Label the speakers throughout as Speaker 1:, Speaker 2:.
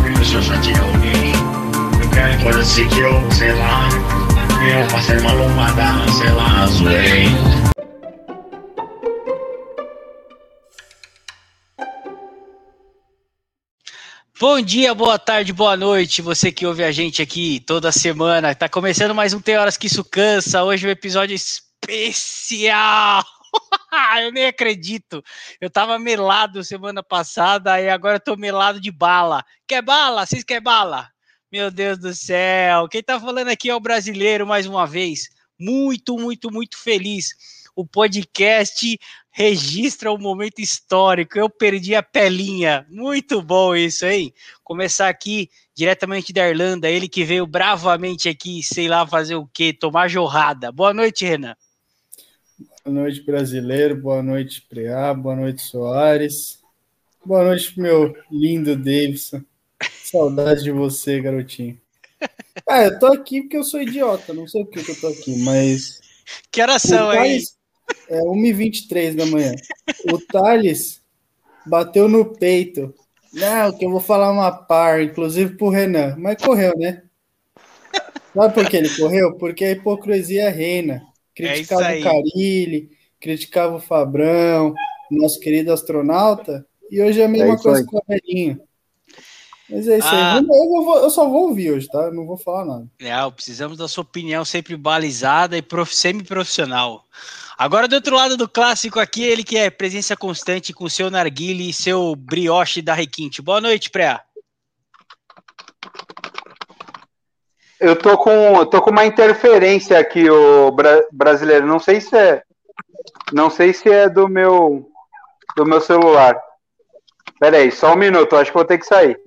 Speaker 1: que só tinha alguém. Assim que eu, sei lá, eu passei uma lombada, sei lá, zoei.
Speaker 2: Bom dia, boa tarde, boa noite, você que ouve a gente aqui toda semana. Tá começando mais um Tem Horas Que Isso Cansa. Hoje é um episódio especial. eu nem acredito. Eu tava melado semana passada e agora eu tô melado de bala. Quer bala? Vocês querem bala? Meu Deus do céu. Quem tá falando aqui é o brasileiro mais uma vez. Muito, muito, muito feliz. O podcast registra um momento histórico. Eu perdi a pelinha. Muito bom isso, hein? Começar aqui diretamente da Irlanda, ele que veio bravamente aqui, sei lá fazer o quê, tomar jorrada. Boa noite, Renan.
Speaker 3: Boa noite, brasileiro. Boa noite, Preá. Boa noite, Soares. Boa noite, meu lindo Davidson. Saudade de você, garotinho. Ah, eu tô aqui porque eu sou idiota. Não sei o que eu tô aqui, mas.
Speaker 2: Que horas são aí?
Speaker 3: É 1h23 da manhã. O Thales bateu no peito. Não, que eu vou falar uma par, inclusive pro Renan. Mas correu, né? Sabe por que ele correu? Porque a hipocrisia reina. Criticava é o Carilli, criticava o Fabrão, nosso querido astronauta, e hoje é a mesma é coisa aí. com o Velhinho. Mas é isso ah, aí. Eu, vou, eu, só vou ouvir hoje, tá? não vou falar nada.
Speaker 2: É, precisamos da sua opinião sempre balizada e prof, semi-profissional. Agora, do outro lado do clássico aqui, ele que é presença constante com seu narguile e seu brioche da Requinte. Boa noite, Pré.
Speaker 4: Eu tô com, tô com uma interferência aqui, o bra brasileiro. Não sei se é, não sei se é do meu, do meu celular. Pera aí, só um minuto. Acho que vou ter que sair.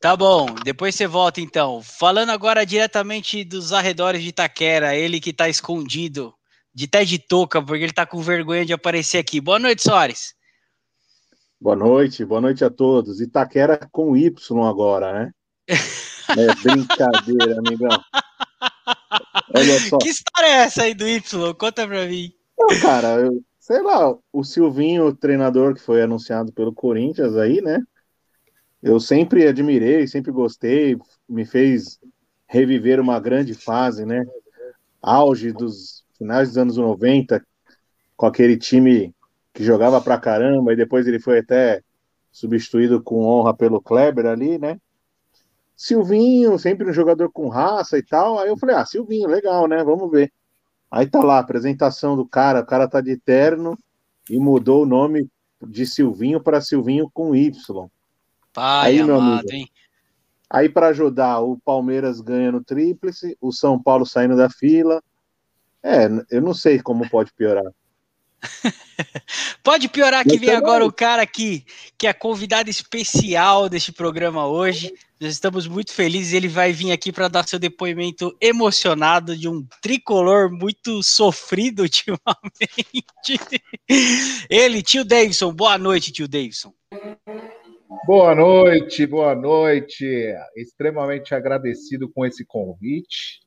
Speaker 2: Tá bom, depois você volta então. Falando agora diretamente dos arredores de Itaquera, ele que tá escondido de té de touca, porque ele tá com vergonha de aparecer aqui. Boa noite, Soares.
Speaker 5: Boa noite, boa noite a todos. Itaquera com Y agora, né? É brincadeira, amigão.
Speaker 2: Olha só. Que história é essa aí do Y? Conta pra mim.
Speaker 5: Não, cara, eu, sei lá, o Silvinho, o treinador que foi anunciado pelo Corinthians aí, né? Eu sempre admirei, sempre gostei, me fez reviver uma grande fase, né? Auge dos finais dos anos 90, com aquele time que jogava pra caramba, e depois ele foi até substituído com honra pelo Kleber ali, né? Silvinho, sempre um jogador com raça e tal. Aí eu falei, ah, Silvinho, legal, né? Vamos ver. Aí tá lá, a apresentação do cara, o cara tá de terno e mudou o nome de Silvinho para Silvinho com Y.
Speaker 2: Pai aí, amado, meu amigo, hein?
Speaker 5: Aí para ajudar, o Palmeiras ganha no tríplice, o São Paulo saindo da fila, é, eu não sei como pode piorar.
Speaker 2: pode piorar que vem agora o cara aqui, que é convidado especial deste programa hoje. Nós estamos muito felizes. Ele vai vir aqui para dar seu depoimento emocionado de um tricolor muito sofrido ultimamente. Ele, tio Davidson. Boa noite, tio Davidson.
Speaker 6: Boa noite, boa noite. Extremamente agradecido com esse convite.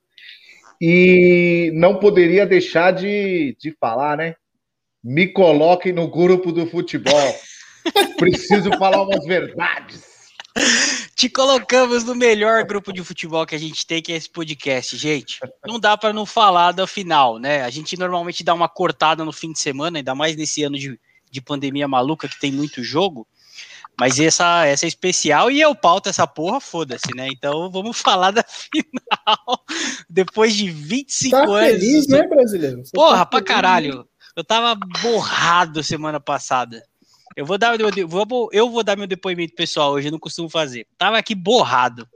Speaker 6: E não poderia deixar de, de falar, né? Me coloquem no grupo do futebol. Preciso falar umas verdades.
Speaker 2: Te colocamos no melhor grupo de futebol que a gente tem, que é esse podcast, gente. Não dá para não falar da final, né? A gente normalmente dá uma cortada no fim de semana, ainda mais nesse ano de, de pandemia maluca que tem muito jogo. Mas essa, essa é especial e eu pauto essa porra, foda-se, né? Então vamos falar da final. Depois de 25 tá anos.
Speaker 3: feliz, né, brasileiro? Você
Speaker 2: porra, tá pra caralho. Eu tava borrado semana passada. Eu vou dar eu vou, eu vou dar meu depoimento pessoal hoje, eu não costumo fazer. Tava aqui borrado.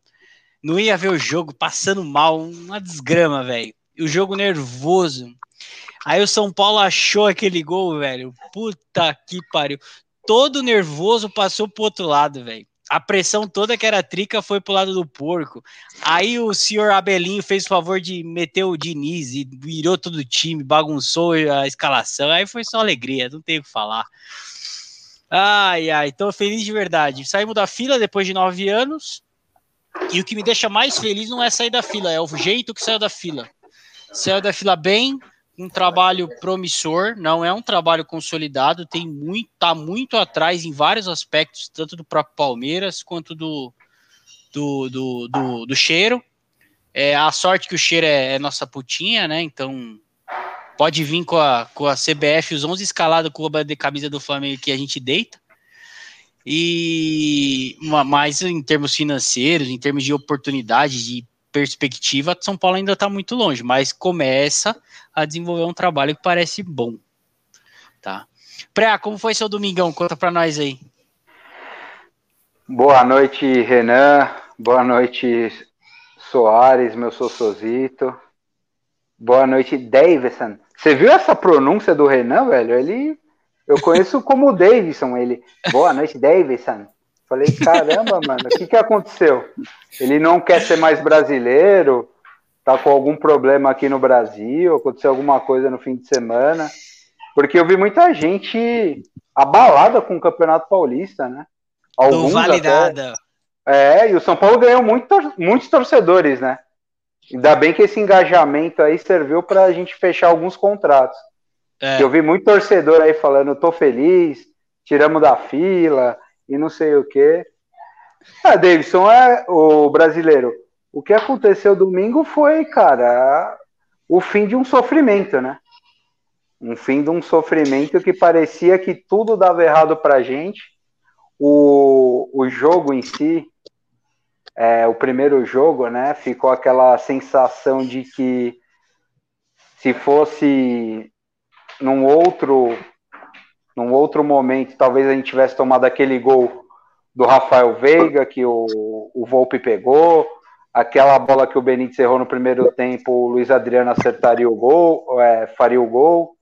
Speaker 2: Não ia ver o jogo, passando mal, uma desgrama, velho. O jogo nervoso. Aí o São Paulo achou aquele gol, velho. Puta que pariu todo nervoso passou pro outro lado, velho. A pressão toda que era trica foi pro lado do porco. Aí o senhor Abelinho fez o favor de meter o Diniz e virou todo o time, bagunçou a escalação. Aí foi só alegria, não tem o que falar. Ai, ai, tô feliz de verdade. Saímos da fila depois de nove anos. E o que me deixa mais feliz não é sair da fila, é o jeito que saiu da fila. Saiu da fila bem, um trabalho promissor, não é um trabalho consolidado, tem muito, tá muito atrás em vários aspectos, tanto do próprio Palmeiras quanto do do, do, do, do cheiro. É, a sorte que o cheiro é, é, nossa putinha, né? Então pode vir com a, com a CBF, os 11 escalados com a de camisa do Flamengo que a gente deita. E mas em termos financeiros, em termos de oportunidade, de perspectiva, São Paulo ainda está muito longe, mas começa a desenvolver um trabalho que parece bom. Tá. Pré, como foi seu domingão? Conta para nós aí.
Speaker 4: Boa noite, Renan. Boa noite, Soares, meu Sossozito. Boa noite, Davidson. Você viu essa pronúncia do Renan, velho? Ele. Eu conheço como Davidson, ele. Boa noite, Davidson. Falei, caramba, mano, o que, que aconteceu? Ele não quer ser mais brasileiro? Tá com algum problema aqui no Brasil? Aconteceu alguma coisa no fim de semana? Porque eu vi muita gente abalada com o Campeonato Paulista, né?
Speaker 2: Alguns não vale até...
Speaker 4: É, e o São Paulo ganhou muito, muitos torcedores, né? Ainda bem que esse engajamento aí serviu para a gente fechar alguns contratos. É. Eu vi muito torcedor aí falando, tô feliz, tiramos da fila e não sei o quê. Ah, Davidson é o brasileiro. O que aconteceu domingo foi, cara, o fim de um sofrimento, né? Um fim de um sofrimento que parecia que tudo dava errado pra gente o, o jogo em si, é, o primeiro jogo, né, ficou aquela sensação de que se fosse num outro num outro momento, talvez a gente tivesse tomado aquele gol do Rafael Veiga que o, o Volpe pegou, aquela bola que o Benítez errou no primeiro tempo, o Luiz Adriano acertaria o gol, é, faria o gol.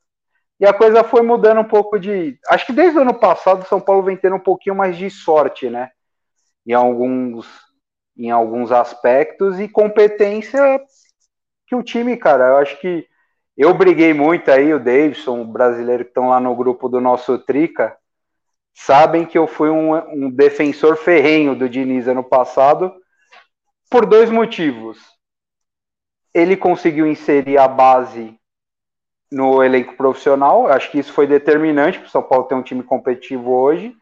Speaker 4: E a coisa foi mudando um pouco de. Acho que desde o ano passado o São Paulo vem tendo um pouquinho mais de sorte, né? Em alguns, em alguns aspectos e competência que o time, cara, eu acho que eu briguei muito aí, o Davidson, o brasileiro que estão lá no grupo do nosso Trica, sabem que eu fui um, um defensor ferrenho do Diniz ano passado por dois motivos. Ele conseguiu inserir a base no elenco profissional. Acho que isso foi determinante para o São Paulo ter um time competitivo hoje.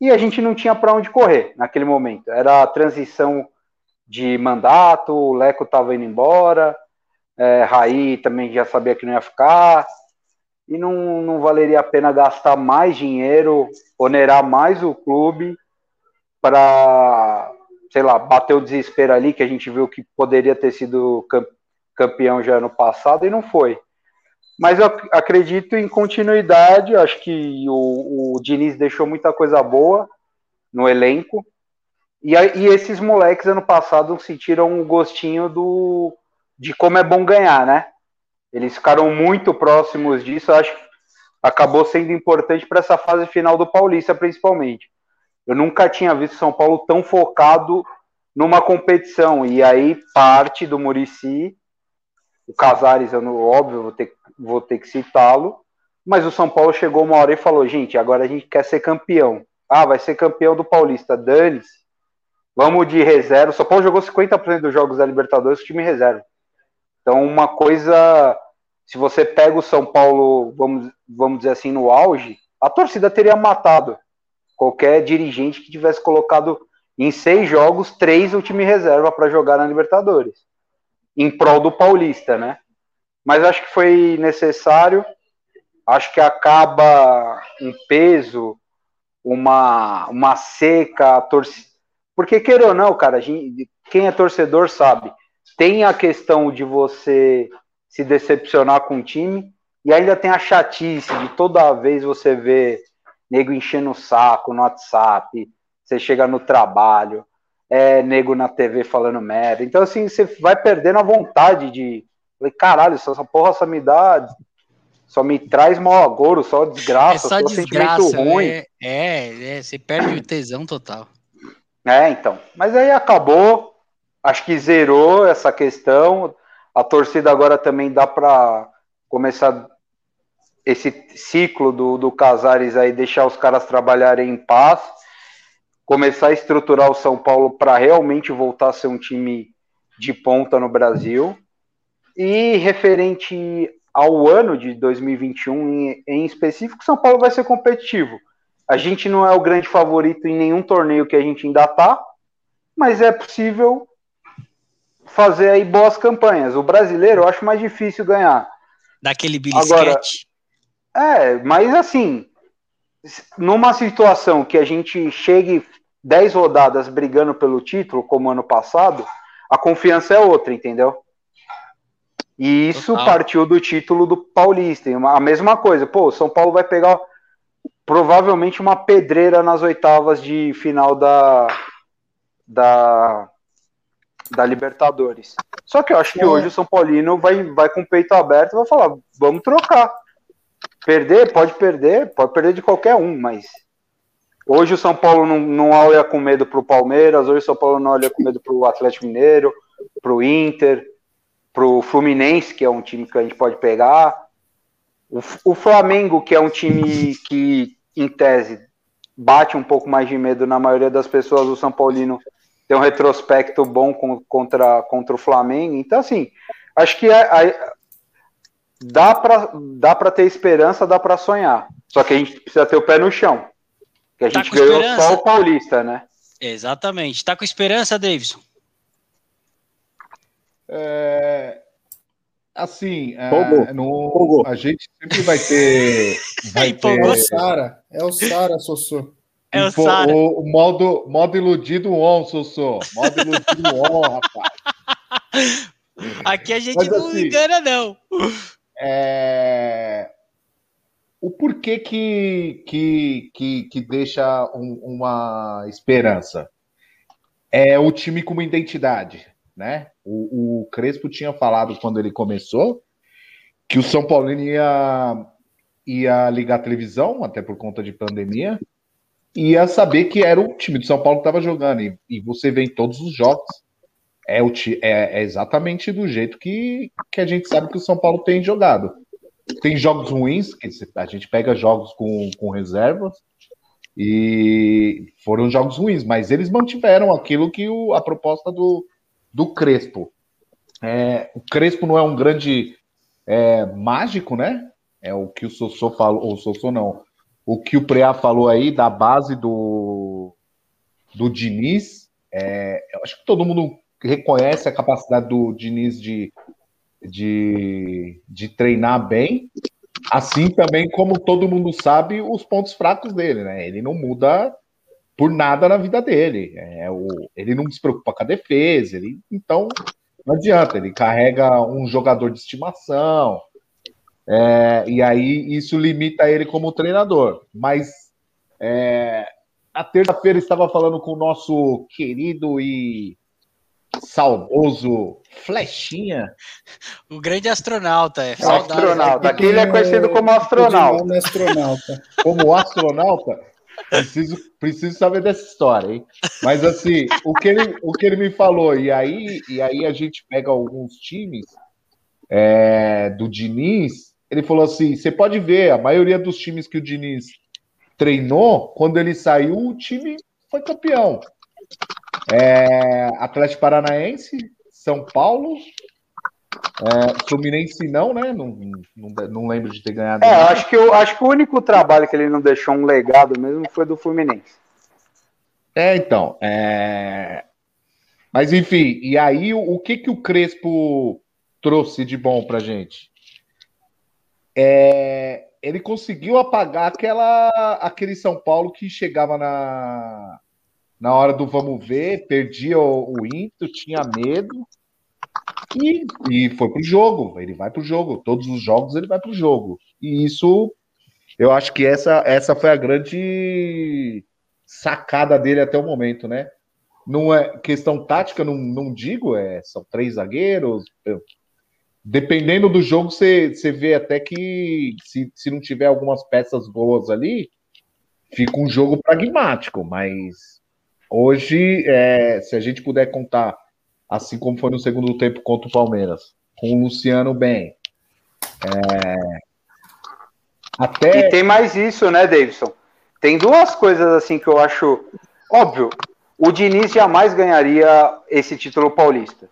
Speaker 4: E a gente não tinha para onde correr naquele momento. Era a transição de mandato, o Leco estava indo embora, é, Raí também já sabia que não ia ficar. E não, não valeria a pena gastar mais dinheiro, onerar mais o clube para, sei lá, bater o desespero ali, que a gente viu que poderia ter sido campeão já ano passado e não foi. Mas eu acredito em continuidade. Acho que o, o Diniz deixou muita coisa boa no elenco. E, e esses moleques ano passado sentiram o gostinho do, de como é bom ganhar, né? Eles ficaram muito próximos disso. Acho que acabou sendo importante para essa fase final do Paulista, principalmente. Eu nunca tinha visto São Paulo tão focado numa competição. E aí parte do Murici o Casares, eu, óbvio, vou ter, vou ter que citá-lo. Mas o São Paulo chegou uma hora e falou: gente, agora a gente quer ser campeão. Ah, vai ser campeão do Paulista. Dane Vamos de reserva. O São Paulo jogou 50% dos jogos da Libertadores com time reserva. Então, uma coisa. Se você pega o São Paulo, vamos, vamos dizer assim, no auge, a torcida teria matado qualquer dirigente que tivesse colocado em seis jogos, três o time reserva para jogar na Libertadores em prol do Paulista, né? Mas acho que foi necessário. Acho que acaba um peso, uma, uma seca, a torcida. Porque, queira ou não, cara, gente, quem é torcedor sabe, tem a questão de você se decepcionar com o time, e ainda tem a chatice de toda vez você ver nego enchendo o saco no WhatsApp, você chega no trabalho, é, nego na TV falando merda. Então, assim, você vai perdendo a vontade de. Falei, caralho, essa, porra só me dá. Só me traz mau agouro, só desgraça,
Speaker 2: é só, só desgraça, sentimento ruim. É, é, é, você perde o tesão total.
Speaker 4: É, então. Mas aí acabou. Acho que zerou essa questão. A torcida agora também dá para começar esse ciclo do, do Casares aí, deixar os caras trabalharem em paz começar a estruturar o São Paulo para realmente voltar a ser um time de ponta no Brasil. E referente ao ano de 2021 em, em específico, São Paulo vai ser competitivo. A gente não é o grande favorito em nenhum torneio que a gente ainda tá. mas é possível fazer aí boas campanhas. O brasileiro eu acho mais difícil ganhar.
Speaker 2: Daquele
Speaker 4: Agora-
Speaker 2: bilisquete.
Speaker 4: É, mas assim, numa situação que a gente chegue 10 rodadas brigando pelo título, como ano passado, a confiança é outra, entendeu? E isso
Speaker 2: Total.
Speaker 4: partiu do título do Paulista. A mesma coisa, pô, o São Paulo vai pegar provavelmente uma pedreira nas oitavas de final da, da, da Libertadores. Só que eu acho que
Speaker 3: É.
Speaker 4: hoje o São Paulino vai, vai com o peito aberto e vai falar: vamos trocar. Perder, pode perder, pode perder de qualquer um, mas hoje o São Paulo não, não olha com medo pro Palmeiras, hoje o São Paulo não olha com medo pro Atlético Mineiro, pro Inter, pro Fluminense, que é um time que a gente pode pegar. O, o Flamengo, que é um time que, em tese, bate um pouco mais de medo na maioria das pessoas, o São Paulino tem um retrospecto bom com- contra, contra o Flamengo. Então, assim, acho que é- é- dá para dá pra ter esperança, dá para sonhar. Só que a gente precisa ter o pé no chão. Que a
Speaker 2: Tá
Speaker 4: gente ganhou
Speaker 2: esperança?
Speaker 4: só o Paulista, né?
Speaker 2: Exatamente. Tá com esperança, Davidson?
Speaker 6: É, assim, é, no- a gente sempre vai ter. Vai
Speaker 2: Empolgou.
Speaker 3: É o
Speaker 6: ter
Speaker 3: Sara. É o Sara, Sossô.
Speaker 2: É o Sara.
Speaker 6: o, modo, modo iludido on, Sossô. Modo iludido on, rapaz.
Speaker 2: Aqui a gente
Speaker 6: Mas
Speaker 2: não
Speaker 6: assim-
Speaker 2: engana, não.
Speaker 6: É, O porquê que, que, que, que deixa um- uma esperança? É o time com uma identidade, né? O, o Crespo tinha falado quando ele começou que o São Paulino ia, ia ligar a televisão, até por conta de pandemia, ia saber que era o time do São Paulo que estava jogando. E, e você vê em todos os jogos. É, o, é, é exatamente do jeito que, que a gente sabe que o São Paulo tem jogado. Tem jogos ruins, que a gente pega jogos com, com reservas, e foram jogos ruins, mas eles mantiveram aquilo que o, a proposta do, do Crespo. É, o Crespo não é um grande é, mágico, né? É o que o Sossô falou, ou o Sossô não, o que o Preá falou aí da base do, do Diniz. É, eu acho que todo mundo reconhece a capacidade do Diniz de, de, de treinar bem, assim também como todo mundo sabe os pontos fracos dele, né? Ele não muda por nada na vida dele. É, o, ele não se preocupa com a defesa, ele, então não adianta, ele carrega um jogador de estimação, é, e aí isso limita ele como treinador. Mas é, na terça-feira estava falando com o nosso querido e saudoso Flechinha.
Speaker 2: O grande astronauta. É.
Speaker 4: É
Speaker 2: Saudades.
Speaker 4: astronauta. Aqui ele é conhecido como astronauta.
Speaker 3: Nome astronauta.
Speaker 6: como astronauta, preciso, preciso saber dessa história, hein? Mas assim, o que ele, o que ele me falou, e aí, e aí a gente pega alguns times é, do Diniz, ele falou assim: você pode ver, a maioria dos times que o Diniz treinou, quando ele saiu, o time foi campeão. É, Atlético Paranaense, São Paulo. é, Fluminense não, né? Não, não, não lembro de ter ganhado.
Speaker 4: É,
Speaker 6: nada.
Speaker 4: acho que, eu, acho que o único trabalho que ele não deixou um legado mesmo foi do Fluminense.
Speaker 6: É, então. é, Mas enfim, e aí o, o que que o Crespo trouxe de bom pra gente? É, Ele conseguiu apagar aquela, aquele São Paulo que chegava na, na hora do vamos ver, perdia o, o ímpeto, tinha medo e, e foi pro jogo. Ele vai pro jogo. Todos os jogos ele vai pro jogo. E isso, eu acho que essa, essa foi a grande sacada dele até o momento, né? Não é questão tática, não, não digo, é, são três zagueiros. Dependendo do jogo, você, você vê até que se, se não tiver algumas peças boas ali, fica um jogo pragmático, mas hoje, é, se a gente puder contar, assim como foi no segundo tempo contra o Palmeiras, com o Luciano bem, é, até
Speaker 4: E tem mais isso, né, Davidson? Tem duas coisas assim que eu acho óbvio. O Diniz jamais ganharia esse título paulista.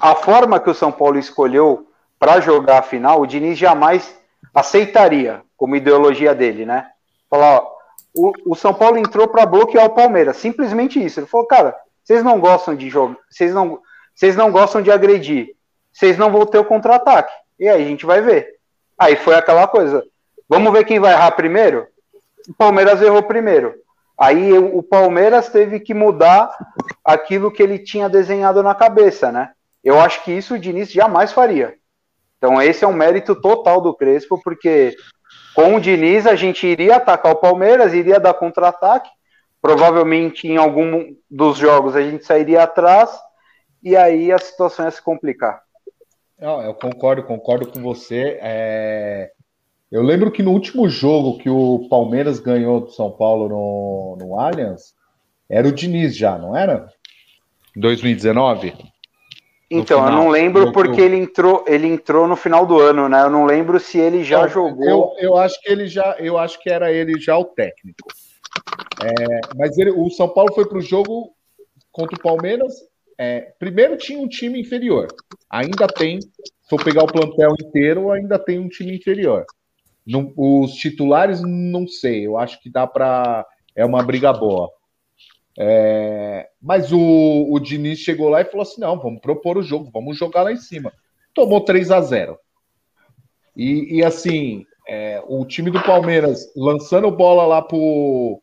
Speaker 4: A forma que o São Paulo escolheu para jogar a final, o Diniz jamais aceitaria como ideologia dele, né? Falar, ó, o, o São Paulo entrou para bloquear o Palmeiras, simplesmente isso. Ele falou, cara, Vocês não gostam de jogar, vocês não, vocês não gostam de agredir, vocês não vão ter o contra-ataque. E aí a gente vai ver. Aí foi aquela coisa. Vamos ver quem vai errar primeiro? O Palmeiras errou primeiro. Aí o Palmeiras teve que mudar aquilo que ele tinha desenhado na cabeça, né? Eu acho que isso o Diniz jamais faria. Então esse é um mérito total do Crespo, porque com o Diniz a gente iria atacar o Palmeiras, iria dar contra-ataque, provavelmente em algum dos jogos a gente sairia atrás e aí a situação ia se complicar.
Speaker 6: Não, eu concordo, concordo com você. É... Eu lembro que no último jogo que o Palmeiras ganhou do São Paulo no, no Allianz, era o Diniz já, não era? 2019?
Speaker 4: Então, final, eu não lembro porque ele entrou, ele entrou no final do ano, né? Eu não lembro se ele já eu, jogou.
Speaker 6: Eu, eu, acho que ele já, eu acho que era ele já o técnico. É, mas ele, o São Paulo foi para o jogo contra o Palmeiras. É, primeiro tinha um time inferior. Ainda tem, se for pegar o plantel inteiro, ainda tem um time inferior. Não, os titulares, não sei. Eu acho que dá para. É uma briga boa. É, mas o, o Diniz chegou lá e falou assim: não, vamos propor o jogo, vamos jogar lá em cima. Tomou 3 a 0 E, e assim, é, o time do Palmeiras lançando bola lá pro,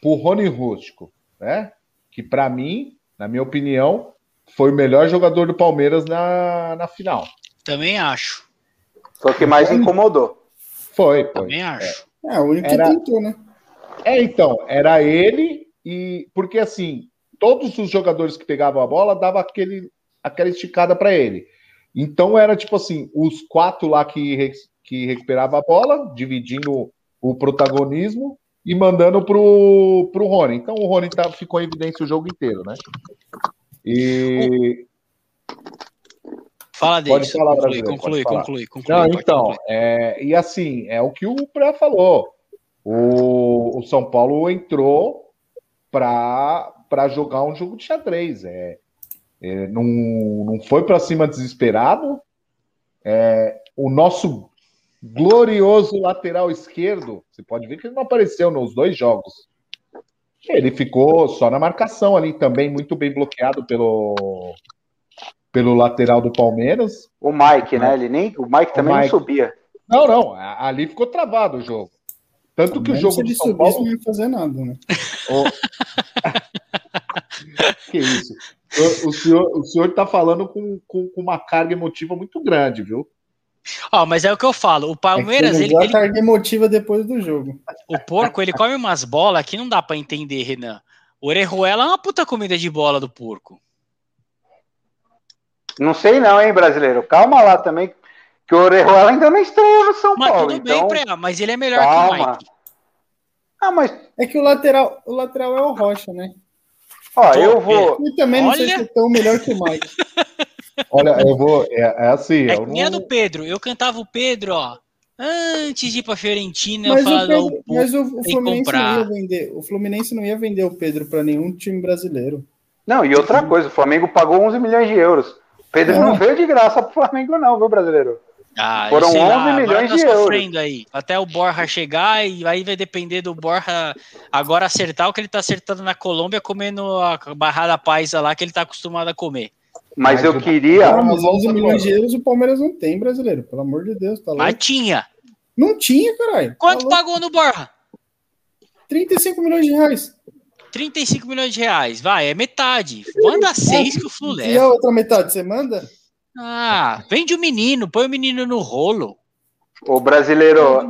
Speaker 6: pro Rony Rústico, né? Que para mim, na minha opinião, foi o melhor jogador do Palmeiras na, na final.
Speaker 2: Também acho.
Speaker 4: Foi o que mais incomodou.
Speaker 6: Foi, foi.
Speaker 2: Também acho.
Speaker 3: É, o único era... que tentou, né?
Speaker 6: É, então, era ele e. Porque assim, todos os jogadores que pegavam a bola dava aquele, aquela esticada para ele. Então era tipo assim, os quatro lá que, que recuperava a bola, dividindo o protagonismo e mandando pro, pro Rony. Então o Rony tá, ficou em evidência o jogo inteiro, né? E.
Speaker 2: Fala dele. Pode falar, conclui, conclui, pode conclui, conclui,
Speaker 6: Não, então, é, e assim, é o que o Pré falou. O, o São Paulo entrou para jogar um jogo de xadrez. É, é não, não foi para cima desesperado. É, o nosso glorioso lateral esquerdo, você pode ver que ele não apareceu nos dois jogos. Ele ficou só na marcação ali, também muito bem bloqueado pelo, pelo lateral do Palmeiras.
Speaker 4: O Mike, né? Ele nem, o Mike também o Mike. não subia.
Speaker 6: Não, não, ali ficou travado o jogo. Tanto que o jogo
Speaker 3: de São Paulo não ia fazer nada, né?
Speaker 6: O... que isso? O, o, senhor, o senhor tá falando com, com, com, uma carga emotiva muito grande, viu?
Speaker 2: Ó, oh, mas é o que eu falo. O Palmeiras. É
Speaker 3: ele, ele... carga emotiva depois do jogo.
Speaker 2: O porco, ele come umas bolas que não dá para entender, Renan. O Orejuela é uma puta comida de bola do porco.
Speaker 4: Não sei não, hein, brasileiro. Calma lá também, que o Orejuela ainda não estreou no São
Speaker 2: mas
Speaker 4: Paulo.
Speaker 2: Tudo então... bem, Pré, mas ele é melhor Calma. que o Mike.
Speaker 3: Ah, mas é que o lateral, o lateral é o Rocha, né?
Speaker 4: Ó, eu vou.
Speaker 3: E também não Olha... sei se é tão melhor que o Mike.
Speaker 6: Olha, eu vou. É, é assim.
Speaker 2: É
Speaker 6: eu
Speaker 2: não... do Pedro. Eu cantava o Pedro, ó. Antes de ir pra Fiorentina, mas eu falava, o, Pedro,
Speaker 3: mas o, o Fluminense não ia vender. O Fluminense não ia vender o Pedro para nenhum time brasileiro.
Speaker 4: Não, e outra coisa, o Flamengo pagou 11 milhões de euros. Pedro não veio de graça pro Flamengo, não, viu, brasileiro?
Speaker 2: Ah, Foram 11 lá, milhões tá de euros. Aí. Até o Borja chegar e aí vai depender do Borja agora acertar o que ele tá acertando na Colômbia, comendo a barrada paisa lá que ele tá acostumado a comer.
Speaker 4: Mas, Mas eu queria.
Speaker 3: Ah, mas 11 milhões de euros o Palmeiras não tem, brasileiro. Pelo amor de Deus, tá
Speaker 2: Mas tinha.
Speaker 3: Não tinha, caralho.
Speaker 2: Quanto tá pagou no Borja?
Speaker 3: 35 milhões de reais.
Speaker 2: 35 milhões de reais, vai, é metade. Manda seis que o Flu leva.
Speaker 3: E a outra metade, você manda?
Speaker 2: Ah, vende o menino, põe o menino no rolo.
Speaker 4: O brasileiro,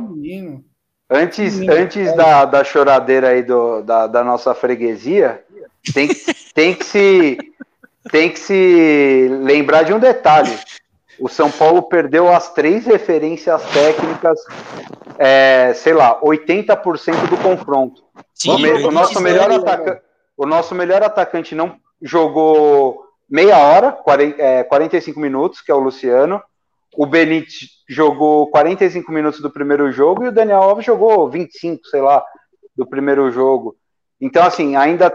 Speaker 4: antes, menino, antes da, da choradeira aí do, da, da nossa freguesia, tem, tem, que se, tem que se lembrar de um detalhe. O São Paulo perdeu as três referências técnicas, é, sei lá, 80% do confronto. Sim, o, o, nosso melhor atacante, o nosso melhor atacante não jogou meia hora, 40, é, 45 minutos, que é o Luciano. O Benítez jogou 45 minutos do primeiro jogo e o Daniel Alves jogou 25, sei lá, do primeiro jogo. Então, assim, ainda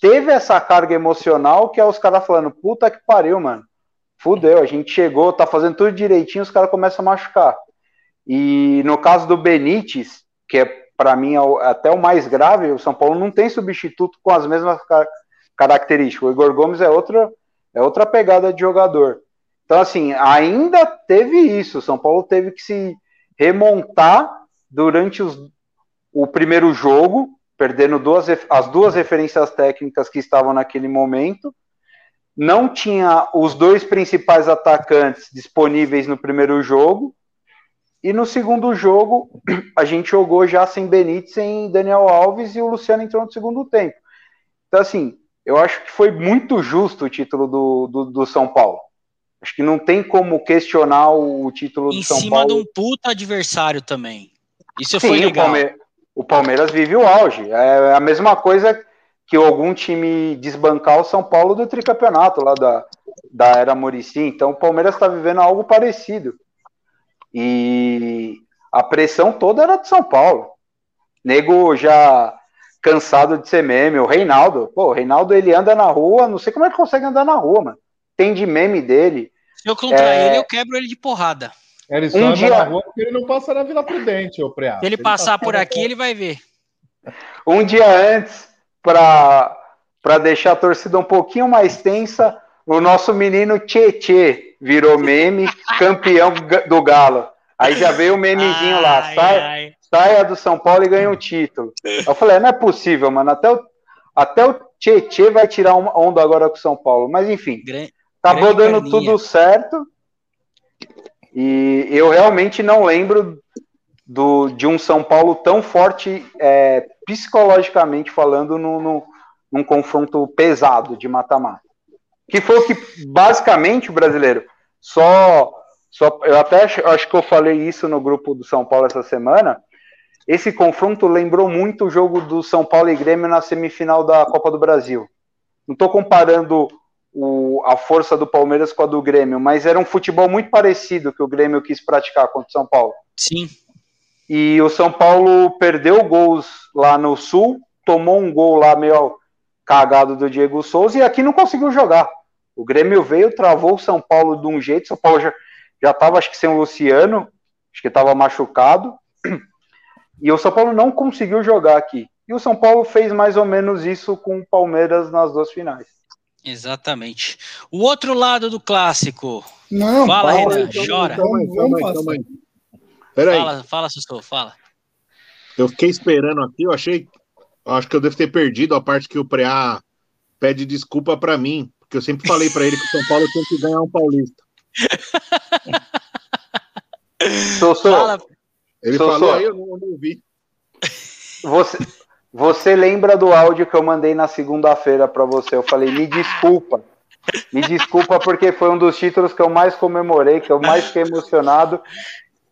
Speaker 4: teve essa carga emocional que é os caras falando, puta que pariu, mano. Fudeu, a gente chegou, tá fazendo tudo direitinho, os caras começam a machucar. E no caso do Benítez, que é para mim é até o mais grave, o São Paulo não tem substituto com as mesmas característica. O Igor Gomes é outra, é outra pegada de jogador. Então, assim, ainda teve isso. O São Paulo teve que se remontar durante os, o primeiro jogo, perdendo duas, as duas referências técnicas que estavam naquele momento. Não tinha os dois principais atacantes disponíveis no primeiro jogo. E no segundo jogo, a gente jogou já sem Benítez, sem Daniel Alves e o Luciano entrou no segundo tempo. Então, assim, eu acho que foi muito justo o título do, do, do São Paulo. Acho que não tem como questionar o título
Speaker 2: em
Speaker 4: do São
Speaker 2: cima
Speaker 4: Paulo.
Speaker 2: de um puta adversário também. Isso
Speaker 4: Sim,
Speaker 2: foi
Speaker 4: o,
Speaker 2: legal.
Speaker 4: Palme- o Palmeiras vive o auge. É a mesma coisa que algum time desbancar o São Paulo do tricampeonato lá da, da era Murici. Então o Palmeiras está vivendo algo parecido. E a pressão toda era de São Paulo. Nego já cansado de ser meme. O Reinaldo, pô, o Reinaldo ele anda na rua, não sei como é que consegue andar na rua, mano. Tem de meme dele.
Speaker 2: Se eu contra
Speaker 4: É.
Speaker 2: ele, eu quebro ele de porrada.
Speaker 6: Ele só
Speaker 4: Um
Speaker 6: anda
Speaker 4: dia-
Speaker 6: na rua porque ele não passa na Vila Prudente, ô Preá.
Speaker 2: Se ele passar por aqui, ele vai ver.
Speaker 4: Um dia antes, para deixar a torcida um pouquinho mais tensa, o nosso menino Tietê virou meme, campeão do Galo. Aí já veio o memezinho lá,
Speaker 2: Ai,
Speaker 4: sai,
Speaker 2: ai.
Speaker 4: saia do São Paulo e ganha o título. Eu falei, não é possível, mano. Até o, até o Tietê vai tirar uma onda agora com o São Paulo. Mas enfim,
Speaker 2: Gran-
Speaker 4: acabou dando
Speaker 2: perninha.
Speaker 4: tudo certo. E eu realmente não lembro do, de um São Paulo tão forte é, psicologicamente falando no, no- num confronto pesado de mata-mata. Que foi o que basicamente o brasileiro só. só eu até acho, acho que eu falei isso no grupo do São Paulo essa semana. Esse confronto lembrou muito o jogo do São Paulo e Grêmio na semifinal da Copa do Brasil. Não estou comparando o- a força do Palmeiras com a do Grêmio, mas era um futebol muito parecido que o Grêmio quis praticar contra o São Paulo.
Speaker 2: Sim.
Speaker 4: E o São Paulo perdeu gols lá no Sul, tomou um gol lá meio cagado do Diego Souza e aqui não conseguiu jogar. O Grêmio veio, travou o São Paulo de um jeito. São Paulo já já estava, acho que sem o Luciano, acho que estava machucado. E o São Paulo não conseguiu jogar aqui. E o São Paulo fez mais ou menos isso com o Palmeiras nas duas finais.
Speaker 2: Exatamente. O outro lado do clássico.
Speaker 3: Não,
Speaker 2: Fala,
Speaker 3: para,
Speaker 2: Renan,
Speaker 3: então,
Speaker 2: chora.
Speaker 3: Vamos,
Speaker 5: Calma aí,
Speaker 3: vamos
Speaker 5: calma aí, calma aí. Peraí,
Speaker 2: Fala, fala, fala.
Speaker 5: eu fiquei esperando aqui, eu achei. Eu acho que eu devo ter perdido a parte que o Preá pede desculpa pra mim, porque eu sempre falei pra ele que o São Paulo tinha que ganhar um paulista.
Speaker 4: Sou, sou,
Speaker 2: Fala,
Speaker 5: Ele
Speaker 4: Sou,
Speaker 5: falou
Speaker 4: sou.
Speaker 5: aí, eu não, eu não ouvi.
Speaker 4: Você, você lembra do áudio que eu mandei na segunda-feira para você? Eu falei, me desculpa. Me desculpa porque foi um dos títulos que eu mais comemorei, que eu mais fiquei emocionado.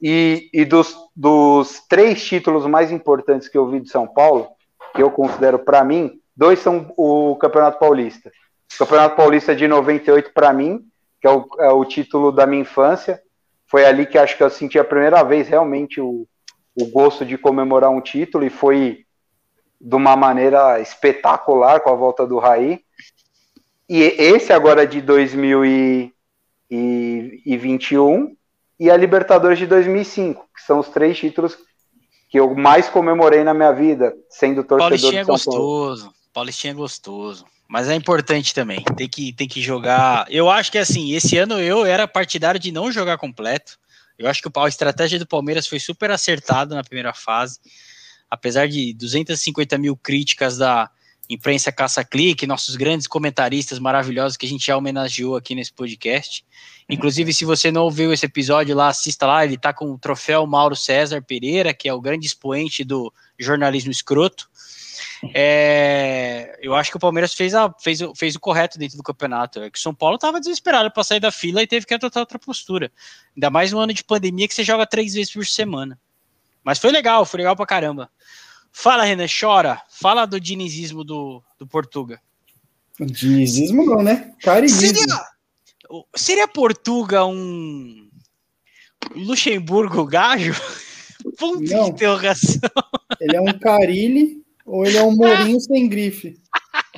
Speaker 4: E, e dos, dos três títulos mais importantes que eu vi de São Paulo, que eu considero para mim, dois são o Campeonato Paulista. O Campeonato Paulista de 98 para mim, que é o, é o título da minha infância. Foi ali que acho que eu senti a primeira vez realmente o, o gosto de comemorar um título e foi de uma maneira espetacular com a volta do Raí. E esse agora de 2021 e a Libertadores de 2005, que são os três títulos que eu mais comemorei na minha vida, sendo torcedor
Speaker 2: Paulistinha é
Speaker 4: de São Paulo.
Speaker 2: gostoso. Paulistinha é gostoso. Mas é importante também. Tem que, tem que jogar. Eu acho que assim, esse ano eu era partidário de não jogar completo. Eu acho que a estratégia do Palmeiras foi super acertada na primeira fase. Apesar de 250 mil críticas da imprensa caça-clique, nossos grandes comentaristas maravilhosos que a gente já homenageou aqui nesse podcast. Inclusive, se você não ouviu esse episódio lá, assista lá. Ele tá com o troféu Mauro César Pereira, que é o grande expoente do jornalismo escroto. É, eu acho que o Palmeiras fez, a, fez, o- fez o correto dentro do campeonato. É que o São Paulo estava desesperado para sair da fila e teve que adotar outra postura. Ainda mais no ano de pandemia que você joga três vezes por semana. Mas foi legal, foi legal pra caramba. Fala, Renan, chora. Fala do dinizismo do, do Portuga.
Speaker 3: Dinizismo não, né? Carinismo.
Speaker 2: Seria, o- seria Portuga um Luxemburgo gajo? Ponto de
Speaker 3: Não.
Speaker 2: interrogação.
Speaker 3: Ele é um Carilli ou ele é um Mourinho sem grife?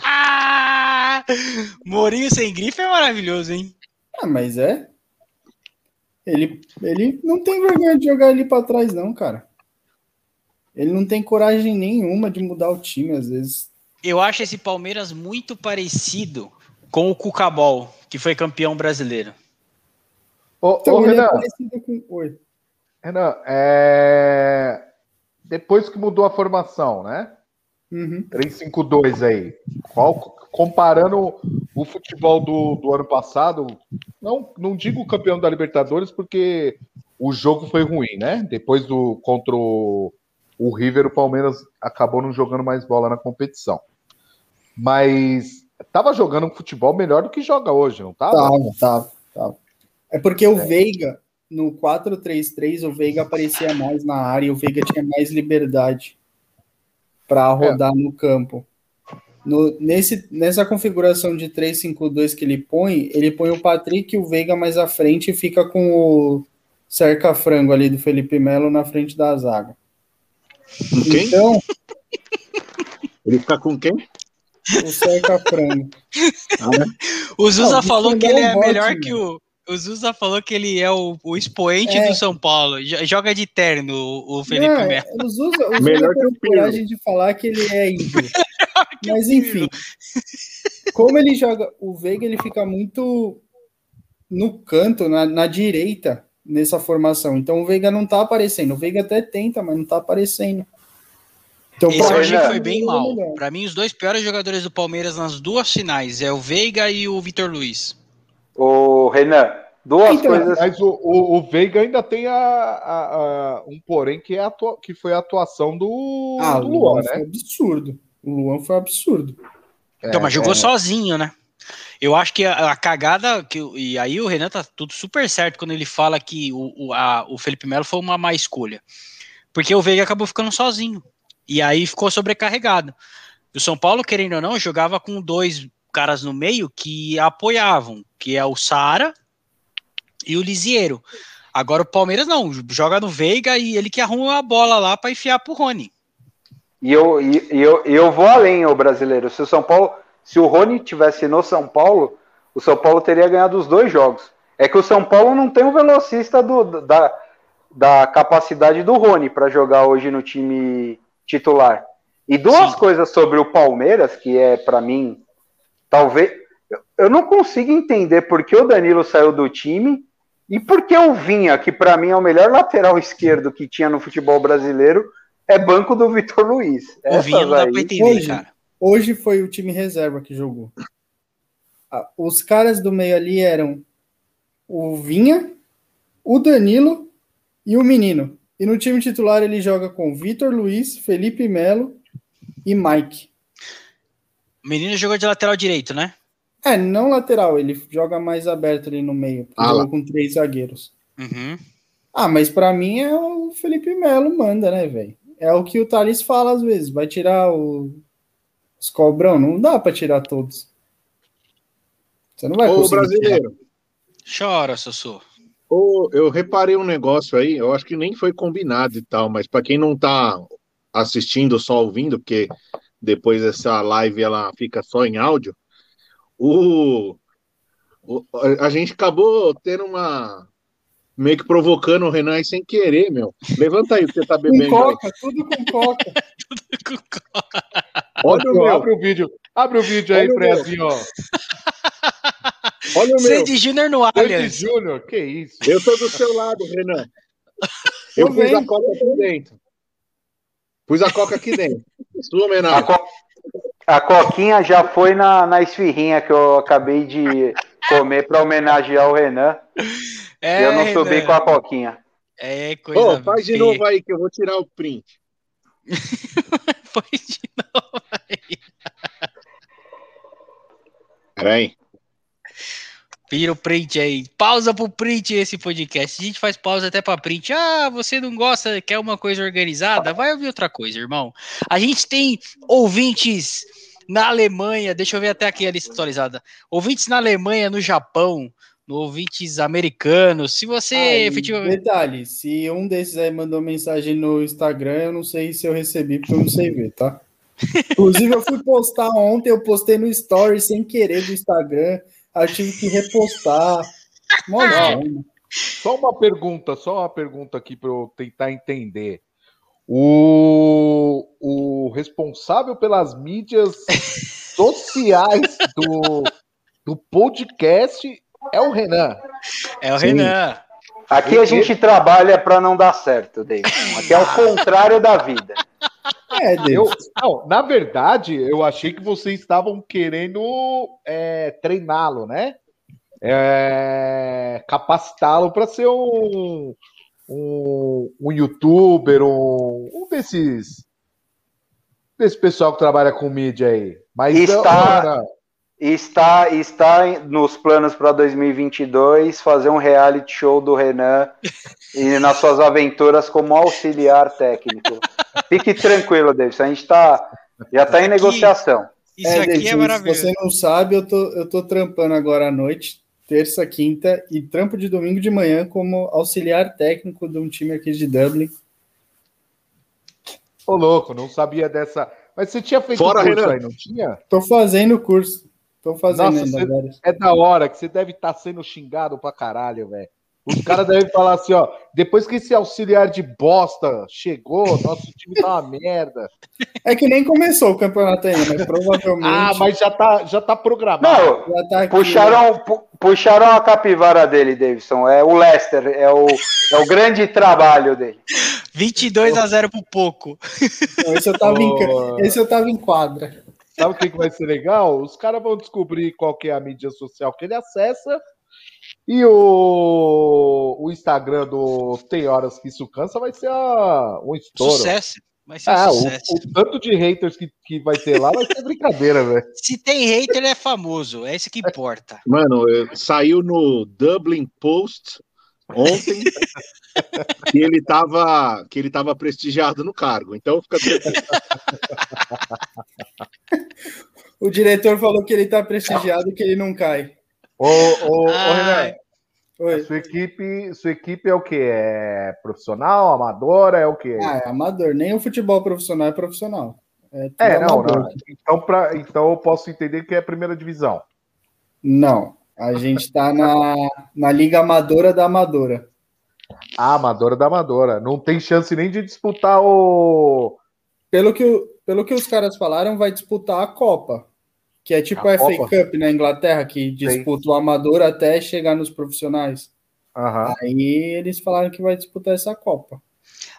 Speaker 2: Ah! Mourinho sem grife é maravilhoso, hein?
Speaker 3: Ah, mas é. Ele, ele não tem vergonha de jogar ali pra trás, não, cara. Ele não tem coragem nenhuma de mudar o time, às vezes.
Speaker 2: Eu acho esse Palmeiras muito parecido com o Cucabol, que foi campeão brasileiro.
Speaker 6: Ô,
Speaker 3: Então,
Speaker 6: ô,
Speaker 3: é
Speaker 6: Renan,
Speaker 3: parecido com. Oi.
Speaker 6: Renan, é... depois que mudou a formação, né?
Speaker 3: Uhum.
Speaker 6: 3-5-2 aí. Qual, comparando o futebol do, do ano passado, não, não digo campeão da Libertadores, porque o jogo foi ruim, né? Depois do contra o, o River, o Palmeiras acabou não jogando mais bola na competição. Mas tava jogando um futebol melhor do que joga hoje, não tava?
Speaker 3: Tava, tava, tava. É porque o Veiga, no 4-3-3, o Veiga aparecia mais na área e o Veiga tinha mais liberdade para rodar no campo. No- nesse, nessa configuração de 3-5-2 que ele põe, ele põe o Patrick e o Veiga mais à frente e fica com o cerca-frango ali do Felipe Melo na frente da zaga.
Speaker 5: Com quem?
Speaker 3: Então,
Speaker 5: Ele fica com quem?
Speaker 3: O cerca-frango.
Speaker 2: O Zuza
Speaker 3: Não,
Speaker 2: falou
Speaker 3: isso
Speaker 2: que
Speaker 3: não
Speaker 2: ele
Speaker 3: é
Speaker 2: é
Speaker 3: bote,
Speaker 2: melhor que o. O Zuza falou que ele é o, o expoente
Speaker 3: É.
Speaker 2: do São Paulo. Jo- Joga de terno o, o Felipe
Speaker 3: Não,
Speaker 2: Melo.
Speaker 3: Os usa, os
Speaker 5: Melhor
Speaker 3: usa
Speaker 5: que o
Speaker 3: tem coragem de falar que ele é ídolo.
Speaker 2: que o
Speaker 3: Mas enfim, como ele joga, o Veiga ele fica muito no canto, na, na direita, nessa formação. Então o Veiga não tá aparecendo. O Veiga até tenta, mas não tá aparecendo. Então,
Speaker 2: Esse que foi bem
Speaker 3: é
Speaker 2: mal.
Speaker 3: melhor.
Speaker 2: Pra mim, os dois piores jogadores do Palmeiras nas duas finais é o Veiga e o Vitor Luiz.
Speaker 4: Ô, Renan, duas
Speaker 3: Então,
Speaker 4: coisas.
Speaker 6: Mas o, o, o Veiga ainda tem a, a- a- um porém que, é a atua- que foi a atuação do,
Speaker 3: Ah,
Speaker 6: do
Speaker 3: o
Speaker 6: Luan,
Speaker 3: Luan
Speaker 6: né?
Speaker 3: foi absurdo. O Luan foi absurdo.
Speaker 2: Então, mas jogou
Speaker 6: é.
Speaker 2: sozinho, né? Eu acho que a, a cagada, que, o- e aí o Renan tá tudo super certo quando ele fala que o, o, a- o Felipe Melo foi uma má escolha. Porque o Veiga acabou ficando sozinho. E aí ficou sobrecarregado. O São Paulo, querendo ou não, jogava com dois caras no meio que apoiavam, que é o Sara e o Lisieiro. Agora o Palmeiras não, joga no Veiga e ele que arruma a bola lá para enfiar pro Rony.
Speaker 4: E eu, e, eu, eu vou além, o brasileiro. Se o São Paulo, se o Rony tivesse no São Paulo, o São Paulo teria ganhado os dois jogos. É que o São Paulo não tem um velocista do, da, da capacidade do Rony para jogar hoje no time titular. E duas
Speaker 2: Sim.
Speaker 4: coisas sobre o Palmeiras, que é para mim, talvez. eu- não consigo entender por que o Danilo saiu do time e por que o Vinha, que para mim é o melhor lateral esquerdo que tinha no futebol brasileiro, é banco do Vitor Luiz.
Speaker 2: O
Speaker 4: Essas
Speaker 2: Vinha não dá
Speaker 4: aí-
Speaker 2: pra entender,
Speaker 3: Hoje,
Speaker 2: cara.
Speaker 3: Hoje foi o time reserva que jogou. Ah, Os caras do meio ali eram o Vinha, o Danilo e o Menino. E no time titular ele joga com Vitor Luiz, Felipe Melo e Mike.
Speaker 2: O menino jogou de lateral direito, né?
Speaker 3: É, não lateral, ele joga mais aberto ali no meio, porque
Speaker 5: Ah,
Speaker 3: joga
Speaker 5: lá.
Speaker 3: com três zagueiros.
Speaker 2: Uhum.
Speaker 3: Ah, mas pra mim é o Felipe Melo manda, né, velho? É o que o Thales fala às vezes, vai tirar o... os cobrão, não dá pra tirar todos. Você não vai
Speaker 5: Ô,
Speaker 3: conseguir.
Speaker 5: brasileiro,
Speaker 2: Chora, Sossô.
Speaker 5: Ô, eu reparei um negócio aí, eu acho que nem foi combinado e tal, mas para quem não tá assistindo, só ouvindo, porque depois essa live ela fica só em áudio, o, o- a gente acabou tendo uma. meio que provocando o Renan aí sem querer, meu. Levanta aí o que você tá
Speaker 3: Com
Speaker 5: bebendo aí.
Speaker 3: coca, tudo com coca.
Speaker 5: Olha o meu,
Speaker 6: abre o vídeo, abre o vídeo aí. Prezinho, ó.
Speaker 5: Olha o meu.
Speaker 2: Sandy Júnior no
Speaker 6: Sandy
Speaker 2: Allianz.
Speaker 6: Júnior, que isso?
Speaker 5: Eu tô do seu lado, Renan. Eu pus a coca aqui dentro. Pus a coca aqui dentro. Sua
Speaker 4: A,
Speaker 5: homenagem.
Speaker 4: co- a coquinha já foi na, na esfirrinha que eu acabei de comer para homenagear o Renan.
Speaker 2: É,
Speaker 4: eu não subi com a coquinha.
Speaker 2: É, coisa
Speaker 5: Ô, faz de novo aí que eu vou tirar o print.
Speaker 2: Faz de novo.
Speaker 5: Peraí.
Speaker 2: Vira o print aí. Pausa pro print esse podcast. A gente faz pausa até pra print. Ah, você não gosta, quer uma coisa organizada? Vai ouvir outra coisa, irmão. A gente tem ouvintes na Alemanha. Deixa eu ver até aqui a lista atualizada. Ouvintes na Alemanha, no Japão, no ouvintes americanos. Se você
Speaker 3: Aí,
Speaker 2: efetivamente.
Speaker 3: Detalhe, se um desses aí mandou mensagem no Instagram, eu não sei se eu recebi, porque eu não sei ver, tá? Inclusive, eu fui postar ontem, eu postei no story sem querer do Instagram, aí eu tive que repostar. Mó zona.
Speaker 6: Só uma pergunta, só uma pergunta aqui para eu tentar entender. O, o responsável pelas mídias sociais do, do podcast é o Renan.
Speaker 2: É o
Speaker 5: Sim.
Speaker 2: Renan.
Speaker 4: Aqui a gente trabalha para não dar certo, David. Aqui é o contrário da vida.
Speaker 3: É.
Speaker 6: Eu, não, na verdade, eu achei que vocês estavam querendo é, treiná-lo, né? É, capacitá-lo para ser um, um, um youtuber, um, um desses desse pessoal que trabalha com mídia aí. Mas
Speaker 4: Está-
Speaker 6: Renan,
Speaker 4: Está, está em- nos planos para 2022 fazer um reality show do Renan e nas suas aventuras como auxiliar técnico. Fique tranquilo, David. A gente tá, já está em negociação.
Speaker 2: Isso
Speaker 3: É,
Speaker 2: aqui é
Speaker 3: se
Speaker 2: maravilhoso.
Speaker 3: você não sabe, eu tô, eu tô trampando agora à noite, terça, quinta, e trampo de domingo de manhã como auxiliar técnico de um time aqui de Dublin.
Speaker 6: ô louco, não sabia dessa. Mas você tinha feito
Speaker 5: Fora,
Speaker 6: um curso
Speaker 5: Renan.
Speaker 6: aí, não tinha?
Speaker 3: Tô fazendo o curso. Tô fazendo
Speaker 6: Nossa,
Speaker 3: ainda.
Speaker 6: É da hora que você deve estar sendo xingado pra caralho, velho. Os caras devem falar assim, ó. Depois que esse auxiliar de bosta chegou, nosso time tá uma merda.
Speaker 3: É que nem começou o campeonato ainda, mas provavelmente
Speaker 6: Ah, mas já tá, já tá programado.
Speaker 4: Não,
Speaker 3: já tá aqui.
Speaker 4: puxaram, pu- puxaram a capivara dele, Davidson. É o Lester, é o, é o grande trabalho dele.
Speaker 2: 22 a 0 pro pouco.
Speaker 3: Não, esse, eu tava em, ca-
Speaker 6: Ô.
Speaker 3: esse eu tava em quadra.
Speaker 6: Sabe o que, que vai ser legal? Os caras vão descobrir qual que é a mídia social que ele acessa. E o, o Instagram do Tem Horas Que Isso Cansa vai ser a, um estouro.
Speaker 2: Sucesso. Vai ser
Speaker 6: Ah,
Speaker 2: um
Speaker 6: o,
Speaker 2: sucesso.
Speaker 6: o tanto de haters que, que vai ter lá vai ser brincadeira, velho.
Speaker 2: Se tem hater, ele é famoso. É isso que importa.
Speaker 5: Mano, saiu no Dublin Post ontem que ele tava que ele tava prestigiado no cargo. Então fica tranquilo.
Speaker 3: O diretor falou que ele tá prestigiado e que ele não cai.
Speaker 6: Ô, ô, ô. Renan,
Speaker 3: Oi.
Speaker 6: sua equipe, sua equipe é o quê? É profissional, amadora, é o quê?
Speaker 3: Ah, é amador. Nem o futebol profissional é profissional. É,
Speaker 6: é, não,
Speaker 3: amador.
Speaker 6: não. Então, pra, então eu posso entender que é a primeira divisão.
Speaker 3: Não. A gente tá na, na Liga Amadora da Amadora.
Speaker 6: A amadora da amadora. Não tem chance nem de disputar o.
Speaker 3: Pelo que, o- pelo que os caras falaram, vai disputar a Copa. Que é tipo
Speaker 6: A
Speaker 3: a, FA? Cup na Inglaterra, que disputa o amador até chegar nos profissionais.
Speaker 6: Aham.
Speaker 3: Aí eles falaram que vai disputar essa Copa.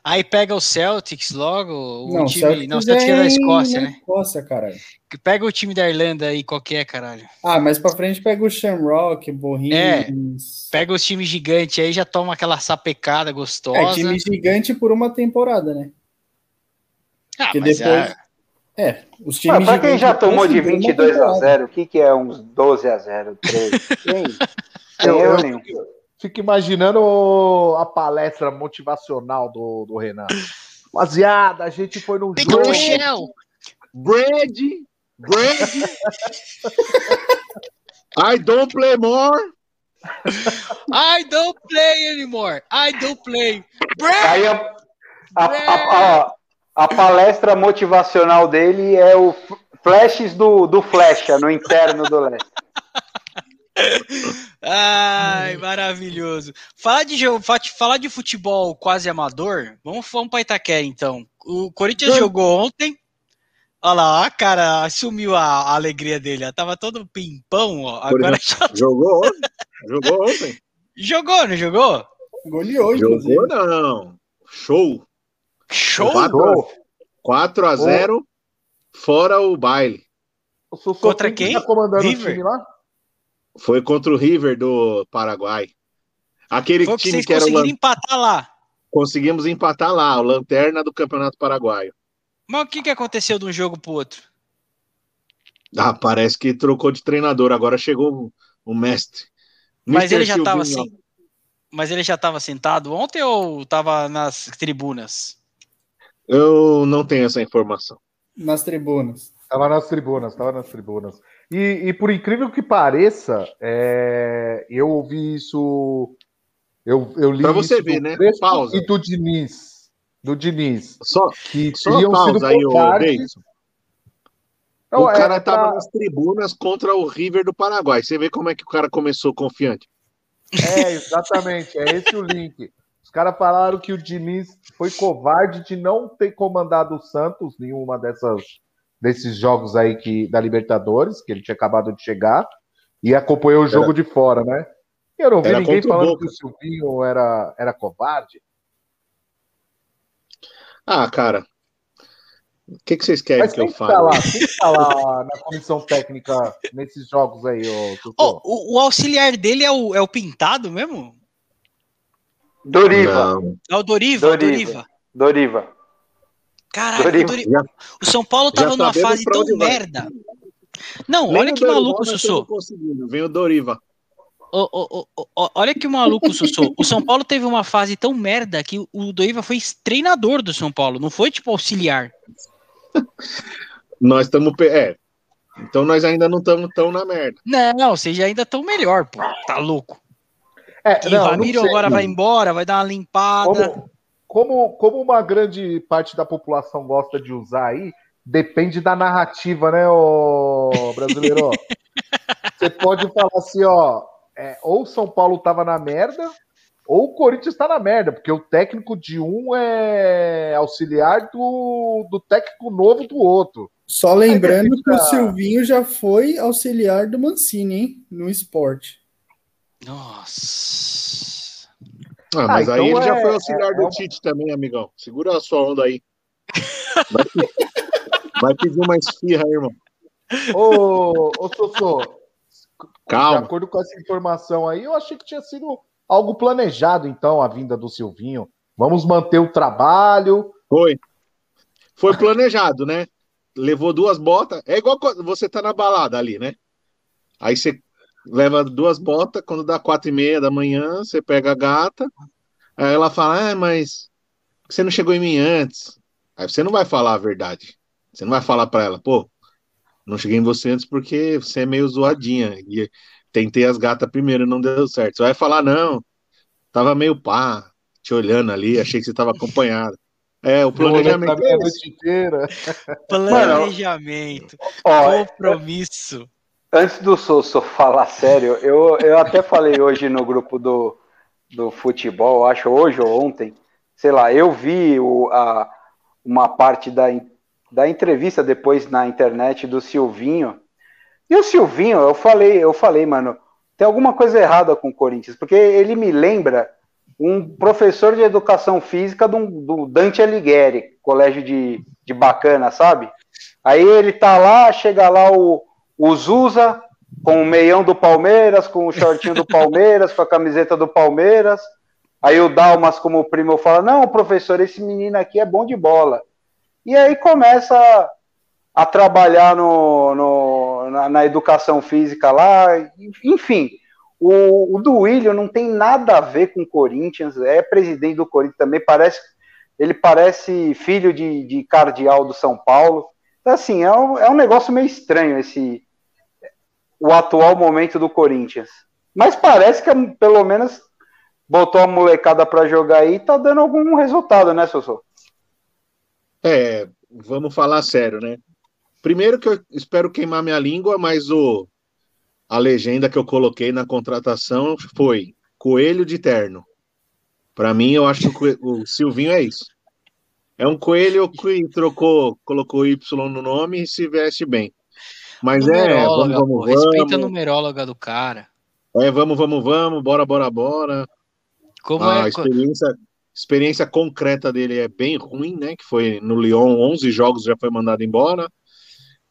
Speaker 2: Aí pega o Celtics logo. O
Speaker 3: não,
Speaker 2: time.
Speaker 3: Celtics
Speaker 2: não, o Celtics é da
Speaker 3: em-
Speaker 2: Escócia, né?
Speaker 3: Escócia, caralho.
Speaker 2: Pega o time da Irlanda aí, qualquer, caralho.
Speaker 3: Ah, mas pra frente pega o Shamrock, Borrins.
Speaker 2: Pega os times gigantes aí, já toma aquela sapecada gostosa.
Speaker 3: É, time gigante por uma temporada, né?
Speaker 2: Ah,
Speaker 3: que
Speaker 2: mas
Speaker 3: depois-
Speaker 2: é-
Speaker 3: É, os
Speaker 4: Ah,
Speaker 3: times
Speaker 4: para quem
Speaker 3: gigantes
Speaker 4: já tomou de
Speaker 3: por uma
Speaker 4: 22 a
Speaker 3: temporada.
Speaker 4: 0, o que, que é uns 12 a 0? 13? Quem? Quem
Speaker 6: Eu-
Speaker 4: eu,
Speaker 6: eu
Speaker 4: nenhum.
Speaker 6: fico, fico imaginando a palestra motivacional do, do Renan. Rapaziada, a gente foi num
Speaker 2: Pica
Speaker 6: jogo.
Speaker 2: chão!
Speaker 5: Brad, Brad. I don't play more.
Speaker 2: I don't play anymore! I don't play! Brad!
Speaker 4: Aí a, a, a- a- palestra motivacional dele é o flashes do, do Flecha no interno do leste.
Speaker 2: Ai, maravilhoso. Falar de falar de futebol quase amador, vamos, vamos para Itaquera então. O Corinthians jogou ontem. Olha lá, cara, assumiu a, a alegria dele. ó. Tava todo pimpão, ó. Agora já
Speaker 5: Jogou ontem. Jogou ontem.
Speaker 2: jogou, não jogou?
Speaker 3: Goleou.
Speaker 5: Jogou não. Show.
Speaker 2: Show!
Speaker 5: 4, 4 a 0 fora o baile.
Speaker 6: O
Speaker 2: Contra quem?
Speaker 6: tá comandando
Speaker 2: River?
Speaker 6: o time lá?
Speaker 5: Foi contra o River do Paraguai. Aquele
Speaker 2: Foi que
Speaker 5: time
Speaker 2: vocês
Speaker 5: que era o
Speaker 2: conseguiram
Speaker 5: lan...
Speaker 2: empatar lá.
Speaker 5: conseguimos empatar lá, o lanterna do Campeonato Paraguaio.
Speaker 2: Mas o que, que aconteceu de um jogo pro outro?
Speaker 5: Ah, parece que trocou de treinador, agora chegou o, o mestre.
Speaker 2: Mas ele já tava assim. Mas ele já estava sentado ontem ou estava nas tribunas?
Speaker 5: Eu não tenho essa informação.
Speaker 3: Nas tribunas.
Speaker 6: Tava nas tribunas, tava nas tribunas. E, e por incrível que pareça, é, eu ouvi isso. Eu, eu li
Speaker 5: Pra você
Speaker 6: isso
Speaker 5: ver,
Speaker 6: do
Speaker 5: né? Pausa.
Speaker 6: E do Diniz. Do Diniz.
Speaker 5: Só,
Speaker 6: Que
Speaker 5: só
Speaker 6: teriam sido
Speaker 5: pausa aí,
Speaker 6: covardes.
Speaker 5: Davidson.
Speaker 6: Não,
Speaker 5: o
Speaker 6: é-
Speaker 5: cara
Speaker 6: é pra-
Speaker 5: tava nas tribunas contra o River do Paraguai. Você vê como é que o cara começou confiante.
Speaker 6: É, exatamente, é esse o link. Os caras falaram que o Diniz foi covarde de não ter comandado o Santos em uma dessas desses jogos aí que da Libertadores, que ele tinha acabado de chegar, e acompanhou o jogo de fora, né? Eu não vi
Speaker 5: Era
Speaker 6: ninguém
Speaker 5: o
Speaker 6: falando
Speaker 5: Boca.
Speaker 6: que o Silvinho era, era covarde.
Speaker 5: Ah, cara. O que, que vocês querem
Speaker 6: Mas
Speaker 5: que eu
Speaker 6: que tá
Speaker 5: fale?
Speaker 6: lá? Quem tá lá na comissão técnica nesses jogos aí, ô?
Speaker 2: Ó, o, o auxiliar dele é o, é o Pintado mesmo?
Speaker 4: Doriva.
Speaker 5: Não.
Speaker 2: É o Doriva?
Speaker 4: Doriva.
Speaker 2: Doriva.
Speaker 4: Doriva.
Speaker 2: Caralho,
Speaker 4: Doriva.
Speaker 2: o, Dori-
Speaker 5: Já-
Speaker 2: o São Paulo tava numa fase tão merda. Não,
Speaker 5: Nem
Speaker 2: olha que
Speaker 5: Dorival
Speaker 2: maluco, Sussô.
Speaker 5: Vem o Doriva.
Speaker 2: Ô, ô, ó, olha que maluco, Sussô. O São Paulo teve uma fase tão merda que o Doriva foi treinador do São Paulo, não foi tipo auxiliar.
Speaker 5: Nós estamos. É. Então nós ainda não estamos tão na merda.
Speaker 2: Não, vocês ainda estão melhor, pô. Tá louco.
Speaker 6: É, não, não
Speaker 2: Ramiro
Speaker 6: sei.
Speaker 2: agora vai embora, vai dar uma limpada.
Speaker 6: Como, como, como uma grande parte da população gosta de usar aí, depende da narrativa, né, ô brasileiro? Você pode falar assim, ó, é, ou o São Paulo tava na merda, ou o Corinthians tá na merda, porque o técnico de um é auxiliar do, do técnico novo do outro.
Speaker 3: Só lembrando que o Silvinho já foi auxiliar do Mancini, hein? No esporte.
Speaker 2: Nossa.
Speaker 5: Ah, mas
Speaker 6: Ah,
Speaker 5: aí
Speaker 6: então
Speaker 5: ele já
Speaker 6: é-
Speaker 5: foi auxiliar
Speaker 6: é-
Speaker 5: do
Speaker 6: é
Speaker 5: Tite também, amigão. Segura a sua onda aí. Vai, pe- vai pedir uma esfirra aí, irmão.
Speaker 6: Ô, ô Sossô, de
Speaker 5: Calma.
Speaker 6: acordo com essa informação aí, eu achei que tinha sido algo planejado, então, a vinda do Silvinho. Vamos manter o trabalho.
Speaker 5: Foi. Foi planejado, né? Levou duas botas. É igual quando você tá na balada ali, né? Aí você leva duas botas, quando dá quatro e meia da manhã, você pega a gata. Aí ela fala, ah, mas você não chegou em mim antes. Aí você não vai falar a verdade. Você não vai falar pra ela, pô, não cheguei em você antes porque você é meio zoadinha. E tentei as gatas primeiro, não deu certo. Você vai falar, não, tava meio pá, te olhando ali, achei que você tava acompanhado. É, o planejamento é.
Speaker 2: Planejamento.
Speaker 4: Ó,
Speaker 2: compromisso.
Speaker 4: Antes do Sosso falar sério, eu, eu até falei hoje no grupo do, do futebol, acho hoje ou ontem, sei lá, eu vi o, a, uma parte da, da entrevista depois na internet do Silvinho. E o Silvinho, eu falei, eu falei, mano, tem alguma coisa errada com o Corinthians, porque ele me lembra um professor de educação física do, do Dante Alighieri, colégio de, de bacana, sabe? Aí ele tá lá, chega lá o, o Zuza, com o meião do Palmeiras, com o shortinho do Palmeiras, com a camiseta do Palmeiras. Aí o Dalmas, como primo, fala: Não, professor, esse menino aqui é bom de bola. E aí começa a, a trabalhar no, no- na, na educação física lá. Enfim, o, o Duílio não tem nada a ver com o Corinthians, é presidente do Corinthians também, parece. Ele parece filho de, de cardeal do São Paulo. Então, assim, é um, é um negócio meio estranho esse o atual momento do Corinthians. Mas parece que pelo menos botou a molecada para jogar aí e tá dando algum resultado, né, Sossô?
Speaker 5: É, vamos falar sério, né? Primeiro que eu espero queimar minha língua, mas o a legenda que eu coloquei na contratação foi coelho de terno. Para mim, eu acho que o Silvinho é isso. É um coelho que trocou, colocou Y no nome e se veste bem. Mas é, vamos,
Speaker 2: pô,
Speaker 5: vamos,
Speaker 2: respeita a
Speaker 5: vamos.
Speaker 2: numeróloga do cara.
Speaker 5: É, vamos, vamos, vamos, bora, bora, bora.
Speaker 2: Como
Speaker 5: A
Speaker 2: é?
Speaker 5: experiência, experiência concreta dele é bem ruim, né? Que foi no Lyon, 11 jogos já foi mandado embora.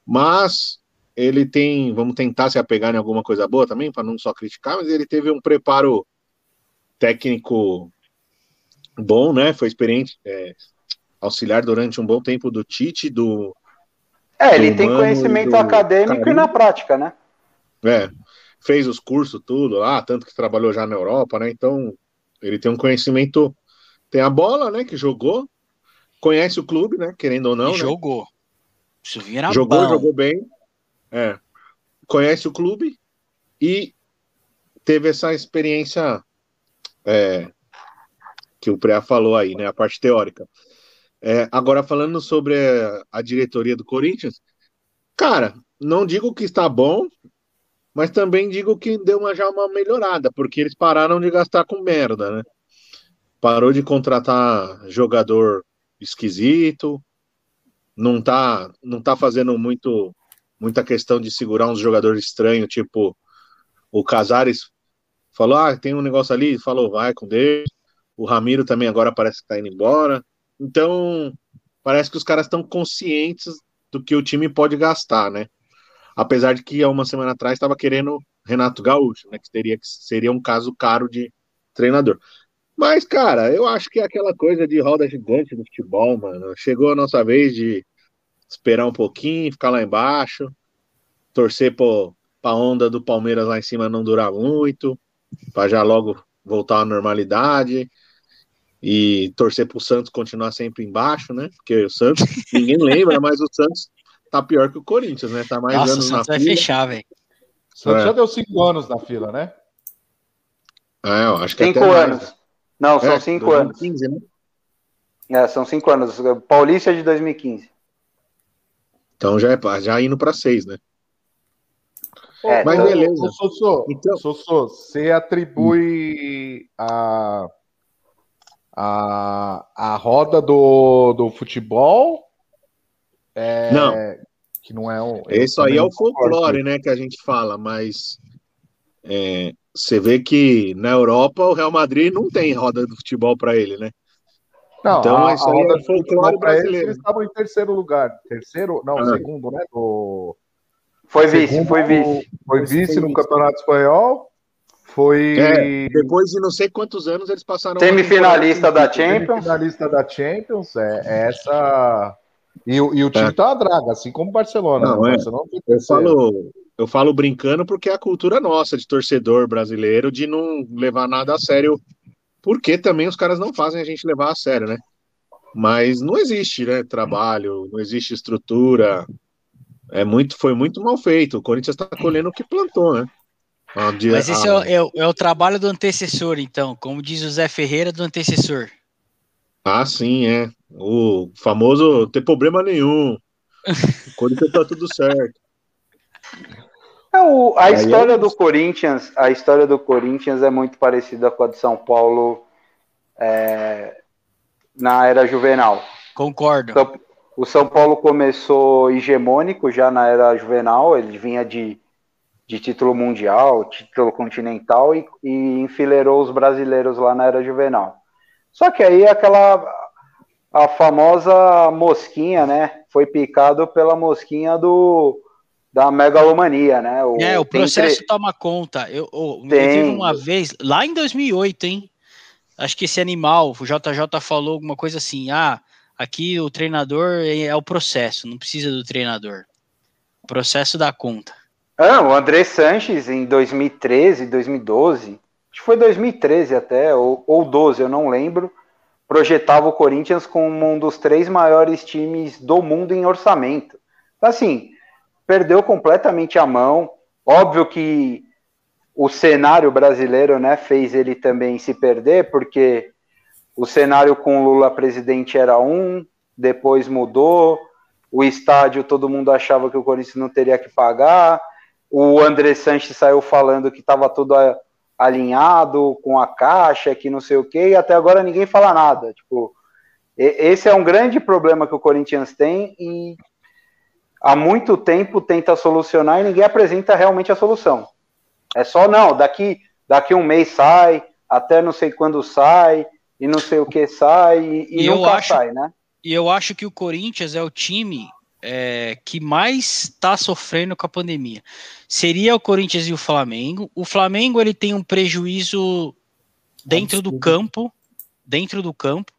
Speaker 5: Mas ele tem, vamos tentar se apegar em alguma coisa boa também, para não só criticar, mas ele teve um preparo técnico bom, né? Foi experiente, é, auxiliar durante um bom tempo do Tite, do
Speaker 4: É, ele tem conhecimento
Speaker 5: do
Speaker 4: acadêmico e na prática, né?
Speaker 5: É, fez os cursos, tudo lá, tanto que trabalhou já na Europa, né? Então, ele tem um conhecimento, tem a bola, né? Que jogou, conhece o clube, né? Querendo ou não, né?
Speaker 2: jogou. O Silvinho era
Speaker 5: Jogou,
Speaker 2: bom.
Speaker 5: jogou bem. É. Conhece o clube e teve essa experiência é, que o Preá falou aí, né? A parte teórica. É, agora, falando sobre a, diretoria do Corinthians, cara, não digo que está bom, mas também digo que deu uma, já uma melhorada, porque eles pararam de gastar com merda, né? parou de contratar jogador esquisito, não tá, não tá fazendo muito muita questão de segurar uns jogadores estranhos, tipo o Casares falou, ah, tem um negócio ali, falou, vai com Deus. O Ramiro também agora parece que tá indo embora. Então, parece que os caras estão conscientes do que o time pode gastar, né? Apesar de que há uma semana atrás estava querendo Renato Gaúcho, né? Que teria que seria um caso caro de treinador. Mas, cara, eu acho que é aquela coisa de roda gigante do futebol, mano. Chegou a nossa vez de esperar um pouquinho, ficar lá embaixo, torcer para a onda do Palmeiras lá em cima não durar muito, para já logo voltar à normalidade e torcer para o Santos continuar sempre embaixo, né? Porque o Santos, ninguém lembra, mas o Santos tá pior que o Corinthians, né? Tá mais
Speaker 2: Nossa, o
Speaker 5: anos na
Speaker 2: Santos vai
Speaker 5: fila.
Speaker 2: fechar, velho.
Speaker 6: O Santos
Speaker 5: É.
Speaker 6: já deu cinco anos na fila, né?
Speaker 5: É, eu acho que
Speaker 4: Cinco
Speaker 5: até mais.
Speaker 4: anos. Não, são
Speaker 5: É,
Speaker 4: cinco anos.
Speaker 5: 2015, né?
Speaker 4: É, são cinco anos. Paulista é de 2015.
Speaker 5: Então já é já indo para seis, né?
Speaker 4: É,
Speaker 5: Mas
Speaker 4: então-
Speaker 5: beleza.
Speaker 6: Sossô,
Speaker 5: Então-
Speaker 6: Sossô, você atribui a, a, a roda do, do futebol? É,
Speaker 5: Não.
Speaker 6: Que não é um. eu
Speaker 5: Isso aí é o folclore, né, que a gente fala, mas é, você vê que na Europa o Real Madrid não tem roda do futebol para ele, né?
Speaker 6: Não,
Speaker 5: Então,
Speaker 6: a,
Speaker 5: isso
Speaker 6: a
Speaker 5: é
Speaker 6: roda do
Speaker 5: folclore
Speaker 6: futebol pra eles,
Speaker 5: brasileiro.
Speaker 6: eles estavam em terceiro lugar. Terceiro? Não,
Speaker 5: Ah.
Speaker 6: segundo, né? Do,
Speaker 4: Foi vice,
Speaker 6: segundo-
Speaker 4: foi vice.
Speaker 6: Foi vice no Campeonato Espanhol. Foi
Speaker 5: É, depois de não sei quantos anos eles passaram.
Speaker 4: Semifinalista da. Champions.
Speaker 6: finalista da Champions. É, é essa. E, o- e o time
Speaker 5: É.
Speaker 6: tá uma draga, assim como o Barcelona.
Speaker 5: Não,
Speaker 6: né? O
Speaker 5: é.
Speaker 6: Barcelona
Speaker 5: Eu falo, eu falo brincando porque é a cultura nossa de torcedor brasileiro de não levar nada a sério, porque também os caras não fazem a gente levar a sério, né? Mas não existe, né? Trabalho, não existe estrutura. É muito, foi muito mal feito. O Corinthians está colhendo o que plantou, né? Di-
Speaker 2: Mas esse é,
Speaker 5: a-
Speaker 2: o- é o, é o trabalho do antecessor, então. Como diz o Zé Ferreira, do antecessor.
Speaker 5: Ah, sim, é. O famoso tem problema nenhum. O Corinthians tá tudo certo.
Speaker 4: É, o- a
Speaker 5: Aí é
Speaker 4: história do. Corinthians, a história do Corinthians é muito parecida com a de São Paulo é, na era juvenal.
Speaker 2: Concordo.
Speaker 4: São- O São Paulo começou hegemônico já na era juvenal, ele vinha de, de título mundial, título continental e, e enfileirou os brasileiros lá na era juvenal. Só que aí aquela a famosa mosquinha, né? Foi picado pela mosquinha do da megalomania, né? O,
Speaker 2: É, o processo
Speaker 4: tre-
Speaker 2: toma conta. Eu, eu, eu teve uma vez, lá em 2008, hein? Acho que esse animal, o JJ falou alguma coisa assim: ah, aqui o treinador é, é o processo, não precisa do treinador. O processo dá conta.
Speaker 4: Ah, o André Sanches em 2013, 2012, acho que foi 2013 até, ou, ou 12, eu não lembro, projetava o Corinthians como um dos três maiores times do mundo em orçamento. Assim, perdeu completamente a mão. Óbvio que o cenário brasileiro né, fez ele também se perder, porque o cenário com Lula presidente era um, depois mudou, o estádio todo mundo achava que o Corinthians não teria que pagar, o André Sanches saiu falando que estava tudo alinhado com a caixa, que não sei o quê, e até agora ninguém fala nada. Tipo, esse é um grande problema que o Corinthians tem e há muito tempo tenta solucionar e ninguém apresenta realmente a solução. É só, não, daqui, daqui um mês sai, até não sei quando sai, e não sei o que sai, e, e nunca
Speaker 2: acho-
Speaker 4: sai, né?
Speaker 2: E eu acho que o Corinthians é o time é, que mais está sofrendo com a pandemia. Seria o Corinthians e o Flamengo. O Flamengo ele tem um prejuízo dentro do campo, dentro do campo,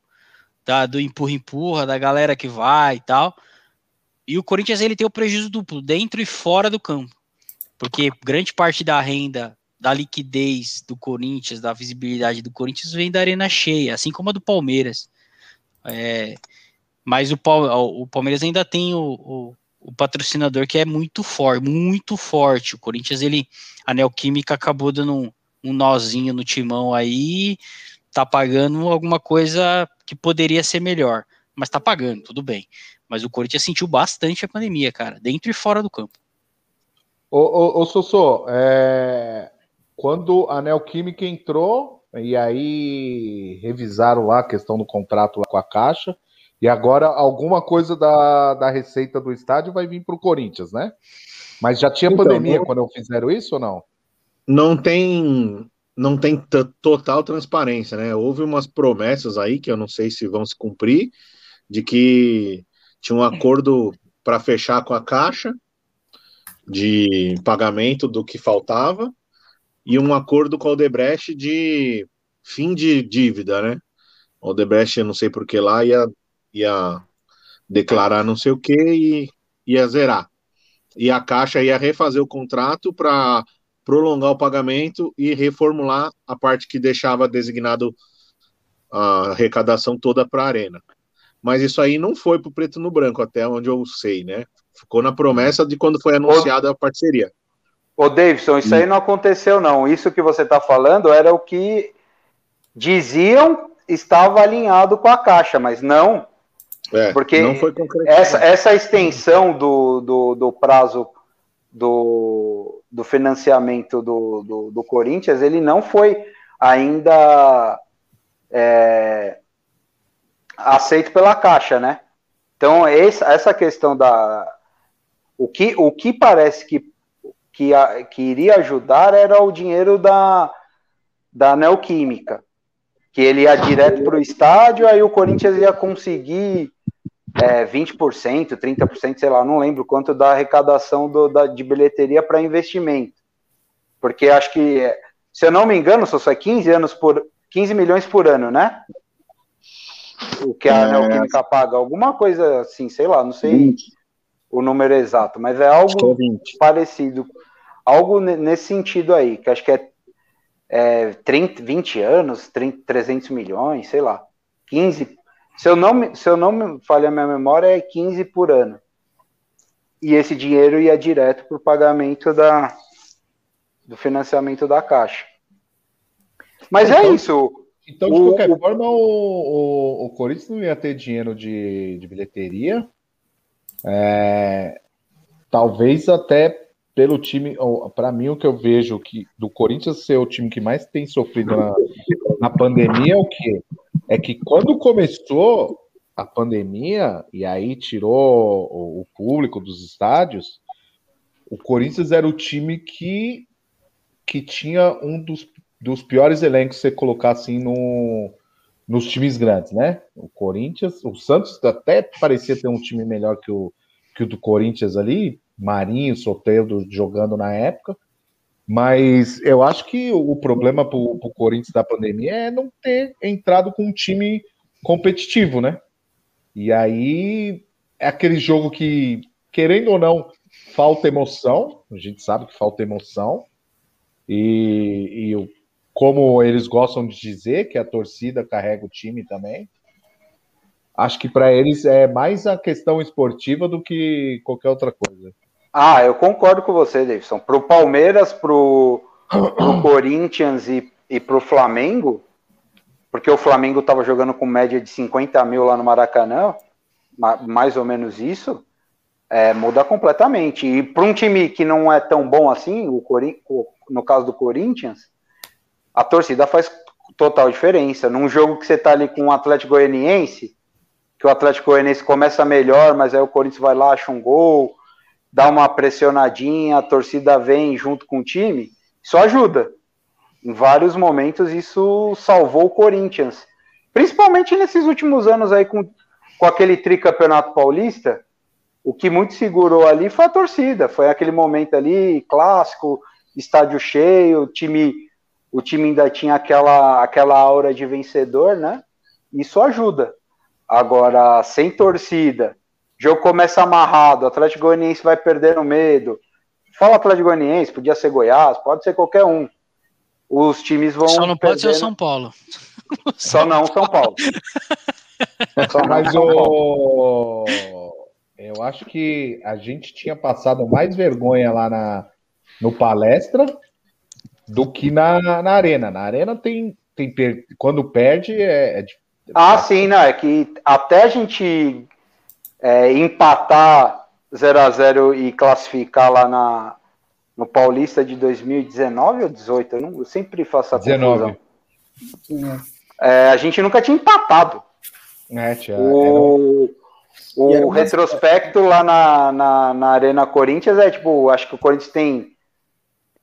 Speaker 2: tá, do empurra-empurra, da galera que vai e tal. E o Corinthians ele tem o prejuízo duplo, dentro e fora do campo. Porque grande parte da renda, da liquidez do Corinthians, da visibilidade do Corinthians vem da arena cheia, assim como a do Palmeiras. É, mas o, o Palmeiras ainda tem o, o- o patrocinador que é muito forte, muito forte. O Corinthians, ele, a Neoquímica acabou dando um, um nozinho no timão aí, tá pagando alguma coisa que poderia ser melhor. Mas tá pagando, tudo bem. Mas o Corinthians sentiu bastante a pandemia, cara, dentro e fora do campo.
Speaker 6: Ô, ô, ô Sossô, é, quando a Neoquímica entrou, e aí revisaram lá a questão do contrato lá com a Caixa, e agora alguma coisa da, da receita do estádio vai vir para o Corinthians, né? Mas já tinha
Speaker 5: Então,
Speaker 6: pandemia
Speaker 5: não-
Speaker 6: quando fizeram isso ou não?
Speaker 5: não tem não tem total transparência, né? Houve umas promessas aí que eu não sei se vão se cumprir, de que tinha um acordo para fechar com a Caixa de pagamento do que faltava e um acordo com a Odebrecht de fim de dívida, né? A Odebrecht, eu não sei por que lá, ia, ia declarar não sei o que e ia zerar. E a Caixa ia refazer o contrato para prolongar o pagamento e reformular a parte que deixava designado a arrecadação toda para a Arena. Mas isso aí não foi para o preto no branco, até onde eu sei, né? Ficou na promessa de quando foi anunciada a parceria.
Speaker 4: Ô, Davidson, isso aí não aconteceu, não. Isso que você está falando era o que diziam estava alinhado com a Caixa, mas não.
Speaker 5: É,
Speaker 4: Porque. Essa, essa extensão do, do, do prazo do, do financiamento do, do, do Corinthians, ele não foi ainda é, aceito pela Caixa, né? Então, essa, essa questão da. O que, o que parece que, que, que iria ajudar era o dinheiro da, da Neoquímica, que ele ia direto para o estádio, aí o Corinthians ia conseguir é, 20%, 30%, sei lá, não lembro quanto da arrecadação do, da, de bilheteria para investimento. Porque acho que, é, se eu não me engano, só é 15 anos por 15 milhões por ano, né? O que a
Speaker 5: É.
Speaker 4: Neoquímica paga, alguma coisa assim, sei lá, não sei
Speaker 5: 20,
Speaker 4: o número exato, mas é
Speaker 5: é
Speaker 4: algo
Speaker 5: 20.
Speaker 4: parecido, algo ne- nesse sentido aí, que acho que é, é 30, 20 anos, 30, 300 milhões, sei lá, 15, se eu não se eu não me falha a minha memória, é 15 por ano. E esse dinheiro ia direto para o pagamento da, do financiamento da Caixa. Mas é
Speaker 6: Então-
Speaker 4: isso.
Speaker 6: Então, de
Speaker 4: O-
Speaker 6: qualquer
Speaker 4: o-
Speaker 6: forma, o, o, o Corinthians não ia ter dinheiro de, de bilheteria. É, talvez até pelo time, para mim, o que eu vejo que do Corinthians ser o time que mais tem sofrido na, na pandemia é o quê? É que quando começou a pandemia, e aí tirou o, público dos estádios, o Corinthians era o time que, que tinha um dos, dos piores elencos, você colocar assim no, nos times grandes, né? O Corinthians, o Santos até parecia ter um time melhor que o, que o do Corinthians ali, Marinho, Soteldo jogando na época, mas eu acho que o problema para o Corinthians da pandemia é não ter entrado com um time competitivo, né? E aí é aquele jogo que, querendo ou não, falta emoção, a gente sabe que falta emoção, e, e como eles gostam de dizer, que a torcida carrega o time também. Acho que para eles é mais a questão esportiva do que qualquer outra coisa.
Speaker 4: Ah, eu concordo com você, Davidson. Para o Palmeiras, para o Corinthians e, e para o Flamengo, porque o Flamengo estava jogando com média de 50 mil lá no Maracanã, ma- mais ou menos isso, é, muda completamente. E para um time que não é tão bom assim, o Corin- no caso do Corinthians, a torcida faz total diferença. Num jogo que você está ali com o Atlético Goianiense, que o Atlético Goianiense começa melhor, mas aí o Corinthians vai lá, acha um gol, dá uma pressionadinha, a torcida vem junto com o time, isso ajuda. Em vários momentos isso salvou o Corinthians. Principalmente nesses últimos anos aí com, com aquele tricampeonato paulista, o que muito segurou ali foi a torcida, foi aquele momento ali clássico, estádio cheio, o time o time ainda tinha aquela aquela aura de vencedor, né? Isso ajuda. Agora, sem torcida, o jogo começa amarrado, o Atlético Goianiense vai perdendo medo. Fala Atlético Goianiense, podia ser Goiás, pode ser qualquer um. Os times vão.
Speaker 2: Só não pode ser o
Speaker 4: perdendo-
Speaker 2: São Paulo.
Speaker 4: Só não São Paulo. Só não
Speaker 6: Mas
Speaker 4: São Paulo.
Speaker 6: o... eu acho que a gente tinha passado mais vergonha lá na, no palestra do que na, na arena. Na arena tem, tem per- quando perde é, é
Speaker 4: Ah, sim, não, é que até a gente é, empatar 0 a 0 e classificar lá na, no Paulista de 2019 ou 18, eu, não, eu sempre faço essa
Speaker 6: 19.
Speaker 4: confusão. É, a gente nunca tinha empatado.
Speaker 6: É, tia,
Speaker 4: O, o
Speaker 3: era uma-
Speaker 4: retrospecto lá na, na, na Arena Corinthians é tipo, acho que o Corinthians tem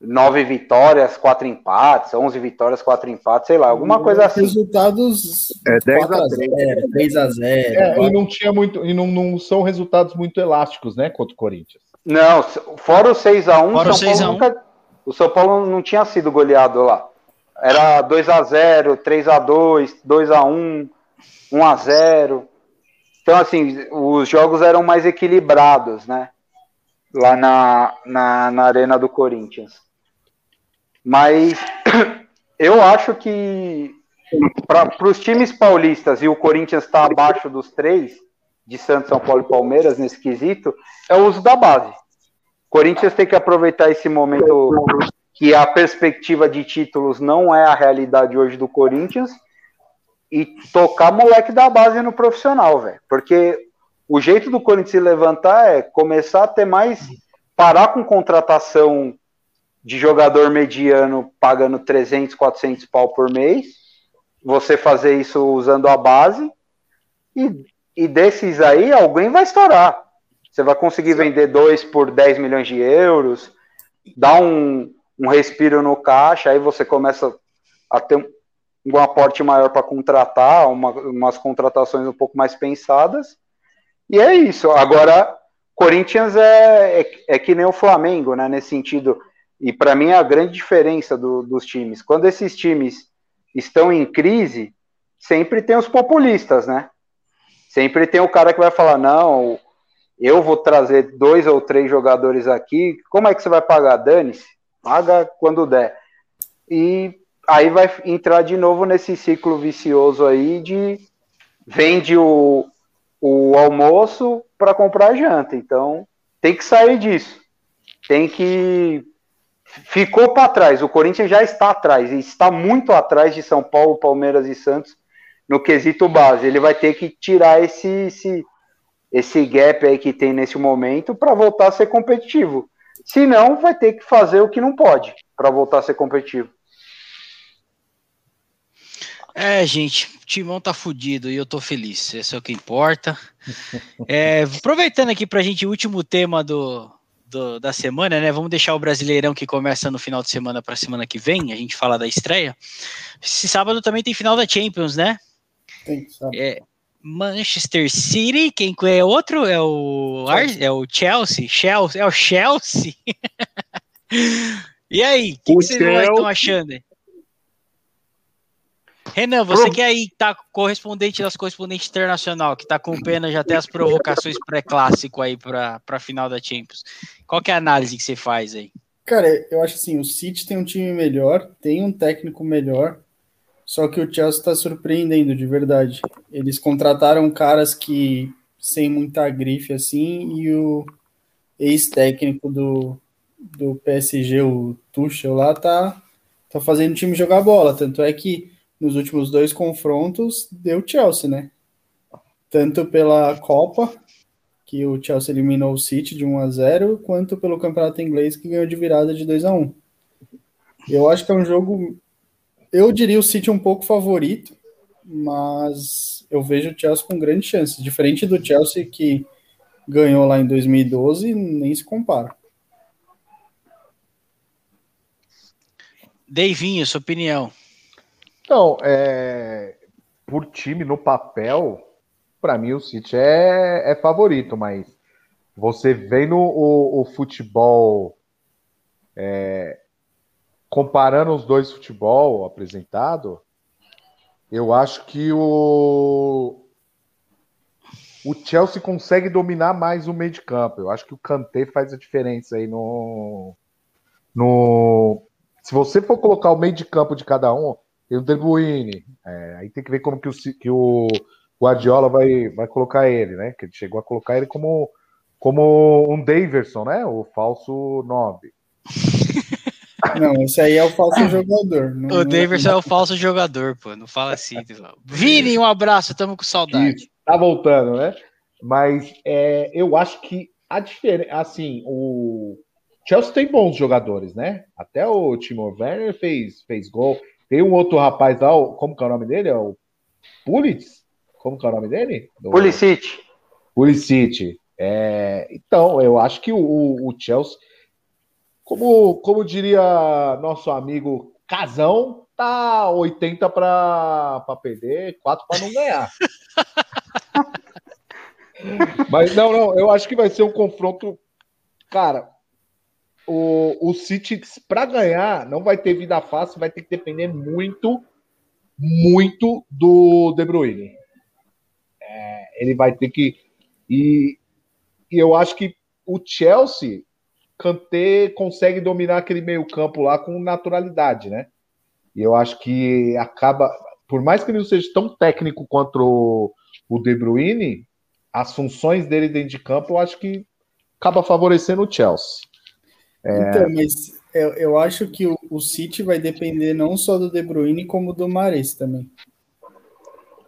Speaker 4: nove vitórias, quatro empates, onze vitórias, quatro empates, sei lá, alguma coisa assim.
Speaker 3: Resultados
Speaker 5: É 10 a
Speaker 3: 4x0, 3x0.
Speaker 6: É, e não tinha muito, e não, não são resultados muito elásticos, né, contra o Corinthians.
Speaker 4: Não, fora o 6x1,
Speaker 2: Fora o
Speaker 4: São Paulo
Speaker 2: 6 a 1.
Speaker 4: nunca, o São Paulo não tinha sido goleado lá. Era 2x0, 3x2, 2x1, 1x0. Então, assim, os jogos eram mais equilibrados, né? Lá na, na, na Arena do Corinthians. Mas eu acho que para os times paulistas e o Corinthians está abaixo dos três, de Santos, São Paulo e Palmeiras, nesse quesito, é o uso da base. Corinthians tem que aproveitar esse momento que a perspectiva de títulos não é a realidade hoje do Corinthians e tocar moleque da base no profissional, velho. Porque o jeito do Corinthians se levantar é começar a ter mais. parar com contratação de jogador mediano pagando 300, 400 pau por mês. Você fazer isso usando a base. E, e desses aí, alguém vai estourar. Você vai conseguir vender dois por 10 milhões de euros, dar um, um respiro no caixa, aí você começa a ter um, um aporte maior para contratar, uma, umas contratações um pouco mais pensadas. E é isso. Agora, Corinthians é, é, é que nem o Flamengo, né? Nesse sentido. E para mim é a grande diferença do, dos times. Quando esses times estão em crise, sempre tem os populistas, né? Sempre tem o cara que vai falar: não, eu vou trazer dois ou três jogadores aqui, como é que você vai pagar? Dane-se, paga quando der. E aí vai entrar de novo nesse ciclo vicioso aí de vende o, o almoço para comprar janta. Então tem que sair disso. Tem que. Ficou para trás. O Corinthians já está atrás. E está muito atrás de São Paulo, Palmeiras e Santos no quesito base. Ele vai ter que tirar esse, esse, esse gap aí que tem nesse momento para voltar a ser competitivo. Se não, vai ter que fazer o que não pode para voltar a ser competitivo.
Speaker 2: É, gente, o Timão tá fudido e eu tô feliz. Esse é o que importa. É, aproveitando aqui pra gente o último tema do, do- da semana, né? Vamos deixar o Brasileirão que começa no final de semana pra semana que vem, a gente fala da estreia. Esse sábado também tem final da Champions, né?
Speaker 3: Tem, sabe?
Speaker 2: É, Manchester City, quem é outro? É o, Ar- é o Chelsea, Chelsea, é o Chelsea. e aí, o que, que vocês
Speaker 5: Chelsea.
Speaker 2: estão achando? Renan, você
Speaker 4: Pro-
Speaker 2: que aí tá correspondente das correspondente internacional, que tá acompanhando já até as provocações pré-clássico aí para a final da Champions. Qual que é a análise que você faz aí?
Speaker 3: Cara, eu acho assim, o City tem um time melhor, tem um técnico melhor, só que o Chelsea está surpreendendo de verdade. Eles contrataram caras que sem muita grife assim, e o ex-técnico do, do PSG, o Tuchel lá, tá, tá fazendo o time jogar bola. Tanto é que nos últimos dois confrontos deu Chelsea, né? Tanto pela Copa, que o Chelsea eliminou o City de 1 a 0, quanto pelo Campeonato Inglês que ganhou de virada de 2 a 1. Eu acho que é um jogo eu diria o City um pouco favorito, mas eu vejo o Chelsea com grande chance, diferente do Chelsea que ganhou lá em 2012, nem se compara.
Speaker 2: Deivinho, sua opinião.
Speaker 6: Então, é, por time no papel, para mim o City é, é favorito, mas você vendo o, o futebol, é, comparando os dois futebol apresentado, eu acho que o o Chelsea consegue dominar mais o meio de campo. Eu acho que o Kanté faz a diferença aí no no se você for colocar o meio de campo de cada um, tem o De Bruyne. É, aí tem que ver como que o, que o Guardiola vai, vai colocar ele, né? Que ele chegou a colocar ele como, como um Daverson, né? O falso 9.
Speaker 3: Não, esse aí é o falso jogador. Não,
Speaker 2: O Davidson é o falso jogador, pô. Não fala assim. Vini, um abraço, tamo com saudade.
Speaker 6: Isso, tá voltando, né? Mas é, eu acho que a diferença, assim, o Chelsea tem bons jogadores, né? Até o Timo Werner fez, fez gol. Tem um outro rapaz lá, como que é o nome dele? É o Pulitz? Como que é o nome dele? Do-
Speaker 4: Pulisic.
Speaker 6: Pulisic. É, então, eu acho que o, o- o Chelsea, como, como diria nosso amigo Casão, tá 80 para perder, 4 para não ganhar. Mas não, não, eu acho que vai ser um confronto. Cara, o, o City, para ganhar, não vai ter vida fácil, vai ter que depender muito, muito do De Bruyne. É, ele vai ter que. E, e eu acho que o Chelsea, Kanté consegue dominar aquele meio-campo lá com naturalidade, né? E eu acho que acaba. Por mais que ele não seja tão técnico quanto o, De Bruyne, as funções dele dentro de campo, eu acho que acaba favorecendo o Chelsea.
Speaker 3: Então, mas eu, eu acho que o, o City vai depender não só do De Bruyne, como do Mares também.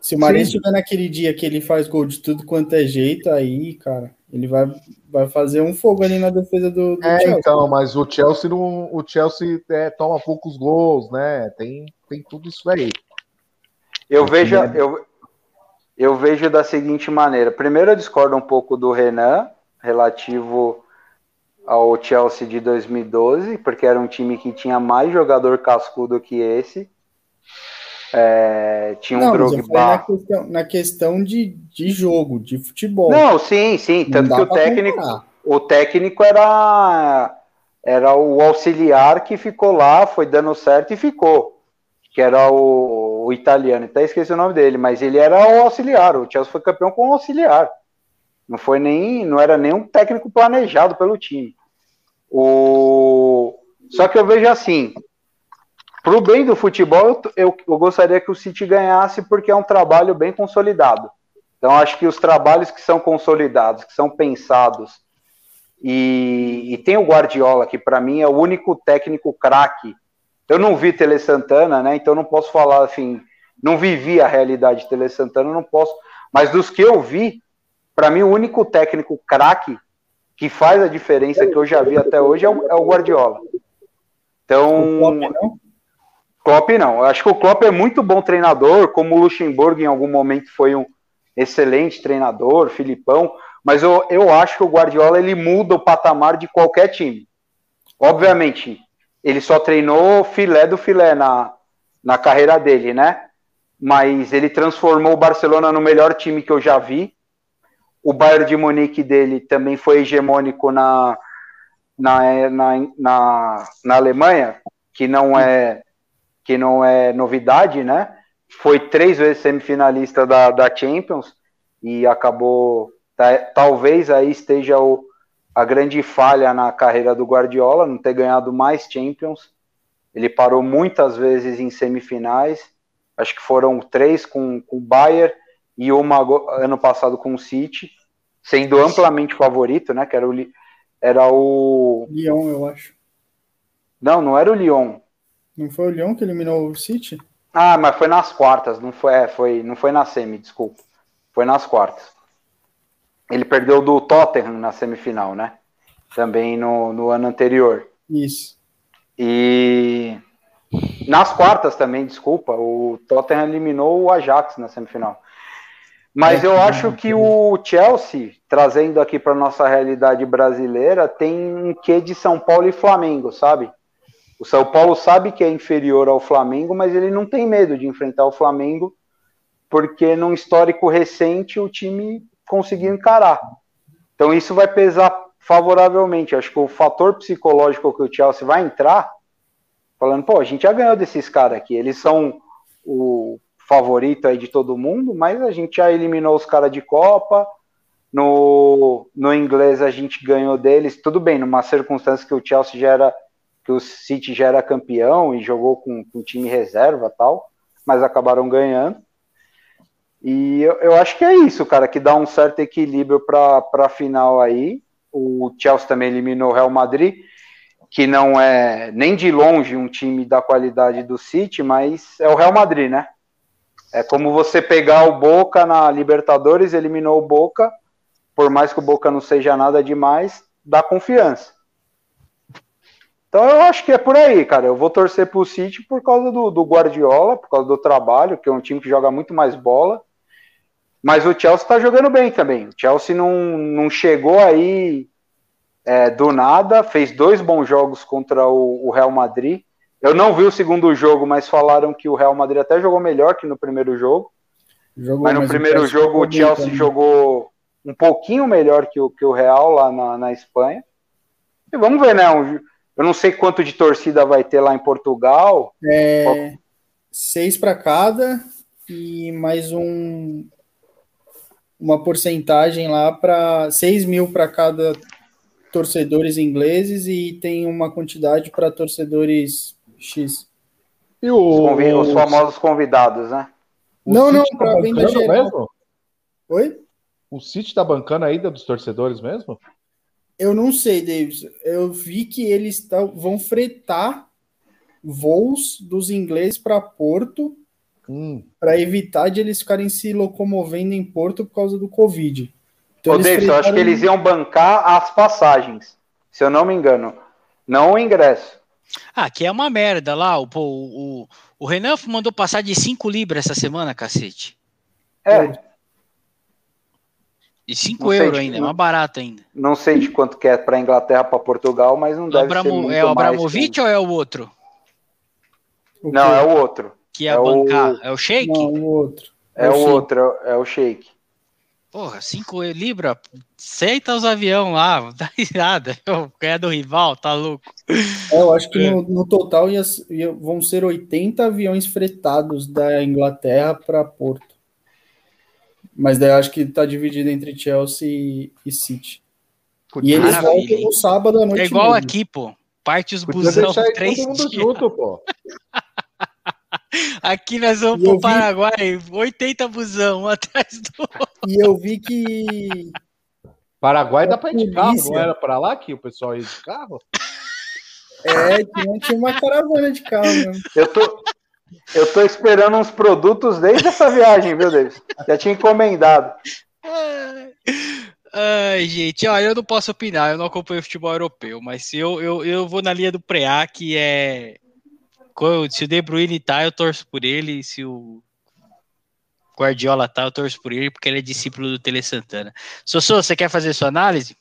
Speaker 3: Se o Mares estiver naquele dia que ele faz gol de tudo quanto é jeito, aí, cara, ele vai, vai fazer um fogo ali na defesa do, do
Speaker 6: É,
Speaker 3: Chelsea.
Speaker 6: então, mas o Chelsea não, o Chelsea é, toma poucos gols, né? Tem, tem tudo isso aí.
Speaker 4: Eu vejo,
Speaker 6: é-
Speaker 4: eu, eu vejo da seguinte maneira. Primeiro, eu discordo um pouco do Renan, relativo ao Chelsea de 2012, porque era um time que tinha mais jogador cascudo que esse. É, tinha um
Speaker 3: Não, falei na
Speaker 4: Drogba.
Speaker 3: questão, na questão de, de jogo, de futebol.
Speaker 4: Não, sim, sim. Tanto que o técnico,
Speaker 3: comparar.
Speaker 4: o técnico era, era o auxiliar que ficou lá, foi dando certo e ficou. Que era o, o italiano. Até esqueci o nome dele, mas ele era o auxiliar. O Chelsea foi campeão com o auxiliar. Não foi nem, não era nenhum técnico planejado pelo time. O, só que eu vejo assim, pro bem do futebol, eu, eu, eu gostaria que o City ganhasse porque é um trabalho bem consolidado. Então, acho que os trabalhos que são consolidados, que são pensados, e, e tem o Guardiola, que para mim é o único técnico craque. Eu não vi Tele Santana, né? Então não posso falar assim, não vivi a realidade de Tele Santana, não posso. Mas dos que eu vi, para mim o único técnico craque que faz a diferença que eu já vi até hoje é o, é o Guardiola. Então,
Speaker 3: Klopp, não?
Speaker 4: Klopp não. Eu acho que o Klopp é muito bom treinador, como o Luxemburgo em algum momento foi um excelente treinador, Filipão, mas eu, eu acho que o Guardiola ele muda o patamar de qualquer time. Obviamente, ele só treinou filé do filé na, na carreira dele, né? Mas ele transformou o Barcelona no melhor time que eu já vi. O Bayern de Munique dele também foi hegemônico na, na, na, na, na Alemanha, que não é que não é novidade, né? Foi três vezes semifinalista da, da Champions e acabou. tá- talvez aí esteja o, a grande falha na carreira do Guardiola, não ter ganhado mais Champions. Ele parou muitas vezes em semifinais, acho que foram três com, com o Bayern e uma ano passado com o City, sendo amplamente favorito, né? Que era o, era o.
Speaker 3: Lyon, eu acho.
Speaker 4: Não, não era o Lyon.
Speaker 3: Não foi o Lyon que eliminou o City?
Speaker 4: Ah, mas foi nas quartas, não foi, é, foi, não foi na semi, desculpa. Foi nas quartas. Ele perdeu do Tottenham na semifinal, né? Também no, no ano anterior.
Speaker 3: Isso.
Speaker 4: E nas quartas também, desculpa, o Tottenham eliminou o Ajax na semifinal. Mas eu acho que o Chelsea, trazendo aqui para nossa realidade brasileira, tem um quê de São Paulo e Flamengo, sabe? O São Paulo sabe que é inferior ao Flamengo, mas ele não tem medo de enfrentar o Flamengo, porque num histórico recente o time conseguiu encarar. Então isso vai pesar favoravelmente. Acho que o fator psicológico que o Chelsea vai entrar, falando, pô, a gente já ganhou desses caras aqui, eles são o favorito aí de todo mundo, mas a gente já eliminou os caras de Copa. No, no inglês a gente ganhou deles, tudo bem, numa circunstância que o Chelsea já era, que o City já era campeão e jogou com, com time reserva tal, mas acabaram ganhando. E eu, eu acho que é isso, cara, que dá um certo equilíbrio para a final aí. O Chelsea também eliminou o Real Madrid, que não é nem de longe um time da qualidade do City, mas é o Real Madrid, né? É como você pegar o Boca na Libertadores, eliminou o Boca, por mais que o Boca não seja nada demais, dá confiança. Então eu acho que é por aí, cara. Eu vou torcer pro City por causa do, do Guardiola, por causa do trabalho, que é um time que joga muito mais bola. Mas o Chelsea tá jogando bem também. O Chelsea não, não chegou aí é, do nada, fez dois bons jogos contra o, o Real Madrid. Eu não vi o segundo jogo, mas falaram que o Real Madrid até jogou melhor que no primeiro jogo.
Speaker 3: Jogou,
Speaker 4: Mas no
Speaker 3: o
Speaker 4: primeiro jogo o Chelsea
Speaker 3: bem
Speaker 4: jogou um pouquinho melhor que o, que o Real lá na, na Espanha. E vamos ver, né? um- eu não sei quanto de torcida vai ter lá em Portugal.
Speaker 3: É, seis para cada e mais um uma porcentagem lá para 6 mil para cada torcedores ingleses e tem uma quantidade para torcedores X.
Speaker 6: E
Speaker 4: Os,
Speaker 6: o,
Speaker 4: convi- os famosos convidados, né?
Speaker 6: o
Speaker 3: Não, não,
Speaker 6: tá
Speaker 3: pra venda
Speaker 6: bancando
Speaker 3: geral.
Speaker 6: mesmo?
Speaker 3: Oi?
Speaker 6: O City tá bancando a ida dos torcedores mesmo?
Speaker 3: Eu não sei, Davis. Eu vi que eles tão- vão fretar voos dos ingleses para Porto
Speaker 6: Hum,
Speaker 3: para evitar de eles ficarem se locomovendo em Porto por causa do Covid. Então,
Speaker 4: Ô, Davis, eu acho que
Speaker 3: fretaram-
Speaker 4: eles iam bancar as passagens, se eu não me engano. Não o ingresso.
Speaker 2: Ah, que é uma merda lá. O, o, o, o Renan mandou passar de 5 libras essa semana, cacete.
Speaker 4: É,
Speaker 2: E 5
Speaker 4: Não sei,
Speaker 2: euros ainda, é
Speaker 4: não-
Speaker 2: mais barato ainda.
Speaker 4: não sei de quanto que é para Inglaterra, para Portugal, mas não
Speaker 2: O
Speaker 4: deve
Speaker 2: Abramo-
Speaker 4: ser muito
Speaker 2: é o
Speaker 4: que-
Speaker 2: ou é o outro?
Speaker 3: O
Speaker 4: Não, é o outro.
Speaker 2: Que é,
Speaker 4: É o-
Speaker 2: bancar? É o Shake?
Speaker 3: Não, o outro.
Speaker 4: É o
Speaker 3: Sheik.
Speaker 4: outro, é o- é o Sheik.
Speaker 2: Porra, 5 libras. Aceita os aviões lá, não dá nada. Ganhar do rival, tá louco.
Speaker 3: É, eu acho que no, no total ia- ia- vão ser 80 aviões fretados da Inglaterra para Porto. Mas daí eu acho que está dividido entre Chelsea e, e City. E eles
Speaker 2: Maravilha,
Speaker 3: voltam no sábado à noite.
Speaker 2: É igual
Speaker 3: mesmo.
Speaker 2: aqui, pô. Parte os
Speaker 6: podia
Speaker 2: busão três
Speaker 6: todo mundo
Speaker 2: dias.
Speaker 6: junto, pô.
Speaker 2: Aqui nós vamos
Speaker 3: E
Speaker 2: pro
Speaker 3: vi-
Speaker 2: Paraguai, 80 busão, um atrás do outro.
Speaker 3: E eu vi que
Speaker 6: Paraguai dá pra ir de carro, não era pra lá que o pessoal ia de carro?
Speaker 3: é, tinha, tinha uma caravana de carro mesmo.
Speaker 4: Eu tô, eu tô esperando uns produtos desde essa viagem, viu, Davis? Já tinha encomendado.
Speaker 2: Ai, gente, olha, eu não posso opinar, eu não acompanho futebol europeu, mas se eu, eu, eu vou na linha do Preá, que é. Se o De Bruyne tá, eu torço por ele, se o Guardiola tá, eu torço por ele, porque ele é discípulo do Tele Santana. Sossô, você quer fazer sua análise?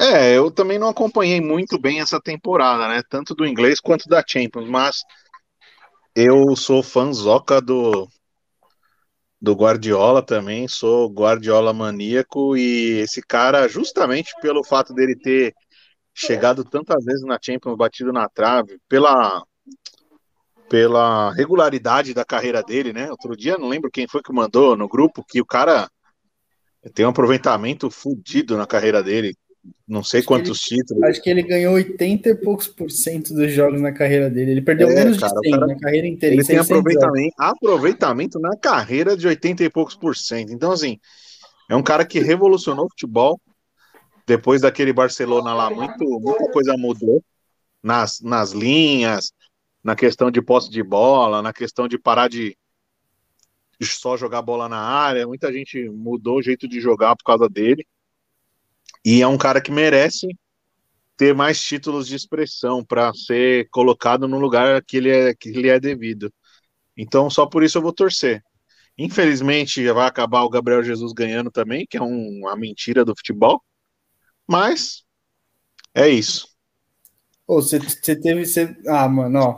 Speaker 5: É, eu também não acompanhei muito bem essa temporada, né? Tanto do inglês quanto da Champions, mas eu sou fãzoca do, do Guardiola também, sou Guardiola maníaco e esse cara, justamente pelo fato dele ter chegado tantas vezes na Champions, batido na trave, pela pela regularidade da carreira dele, né? Outro dia, não lembro quem foi que mandou no grupo que o cara tem um aproveitamento fudido na carreira dele. Não sei
Speaker 3: Acho
Speaker 5: quantos títulos.
Speaker 3: Acho que ele ganhou 80 e poucos por cento dos jogos na carreira dele. Ele perdeu
Speaker 5: É,
Speaker 3: menos
Speaker 5: cara,
Speaker 3: de 100
Speaker 5: cara-
Speaker 3: na carreira inteira.
Speaker 5: Ele
Speaker 3: em
Speaker 5: tem
Speaker 3: 600 jogos.
Speaker 5: aproveitamento, aproveitamento na carreira de 80 e poucos por cento. Então, assim, é um cara que revolucionou o futebol. Depois daquele Barcelona lá, muito, muita coisa mudou nas, nas linhas, na questão de posse de bola, na questão de parar de só jogar bola na área. Muita gente mudou o jeito de jogar por causa dele. E é um cara que merece ter mais títulos de expressão para ser colocado no lugar que ele é que ele é devido. Então, só por isso eu vou torcer. Infelizmente, vai acabar o Gabriel Jesus ganhando também, que é um- uma mentira do futebol. Mas é isso.
Speaker 3: Ô, você, você teve. Você... Ah, mano, ó.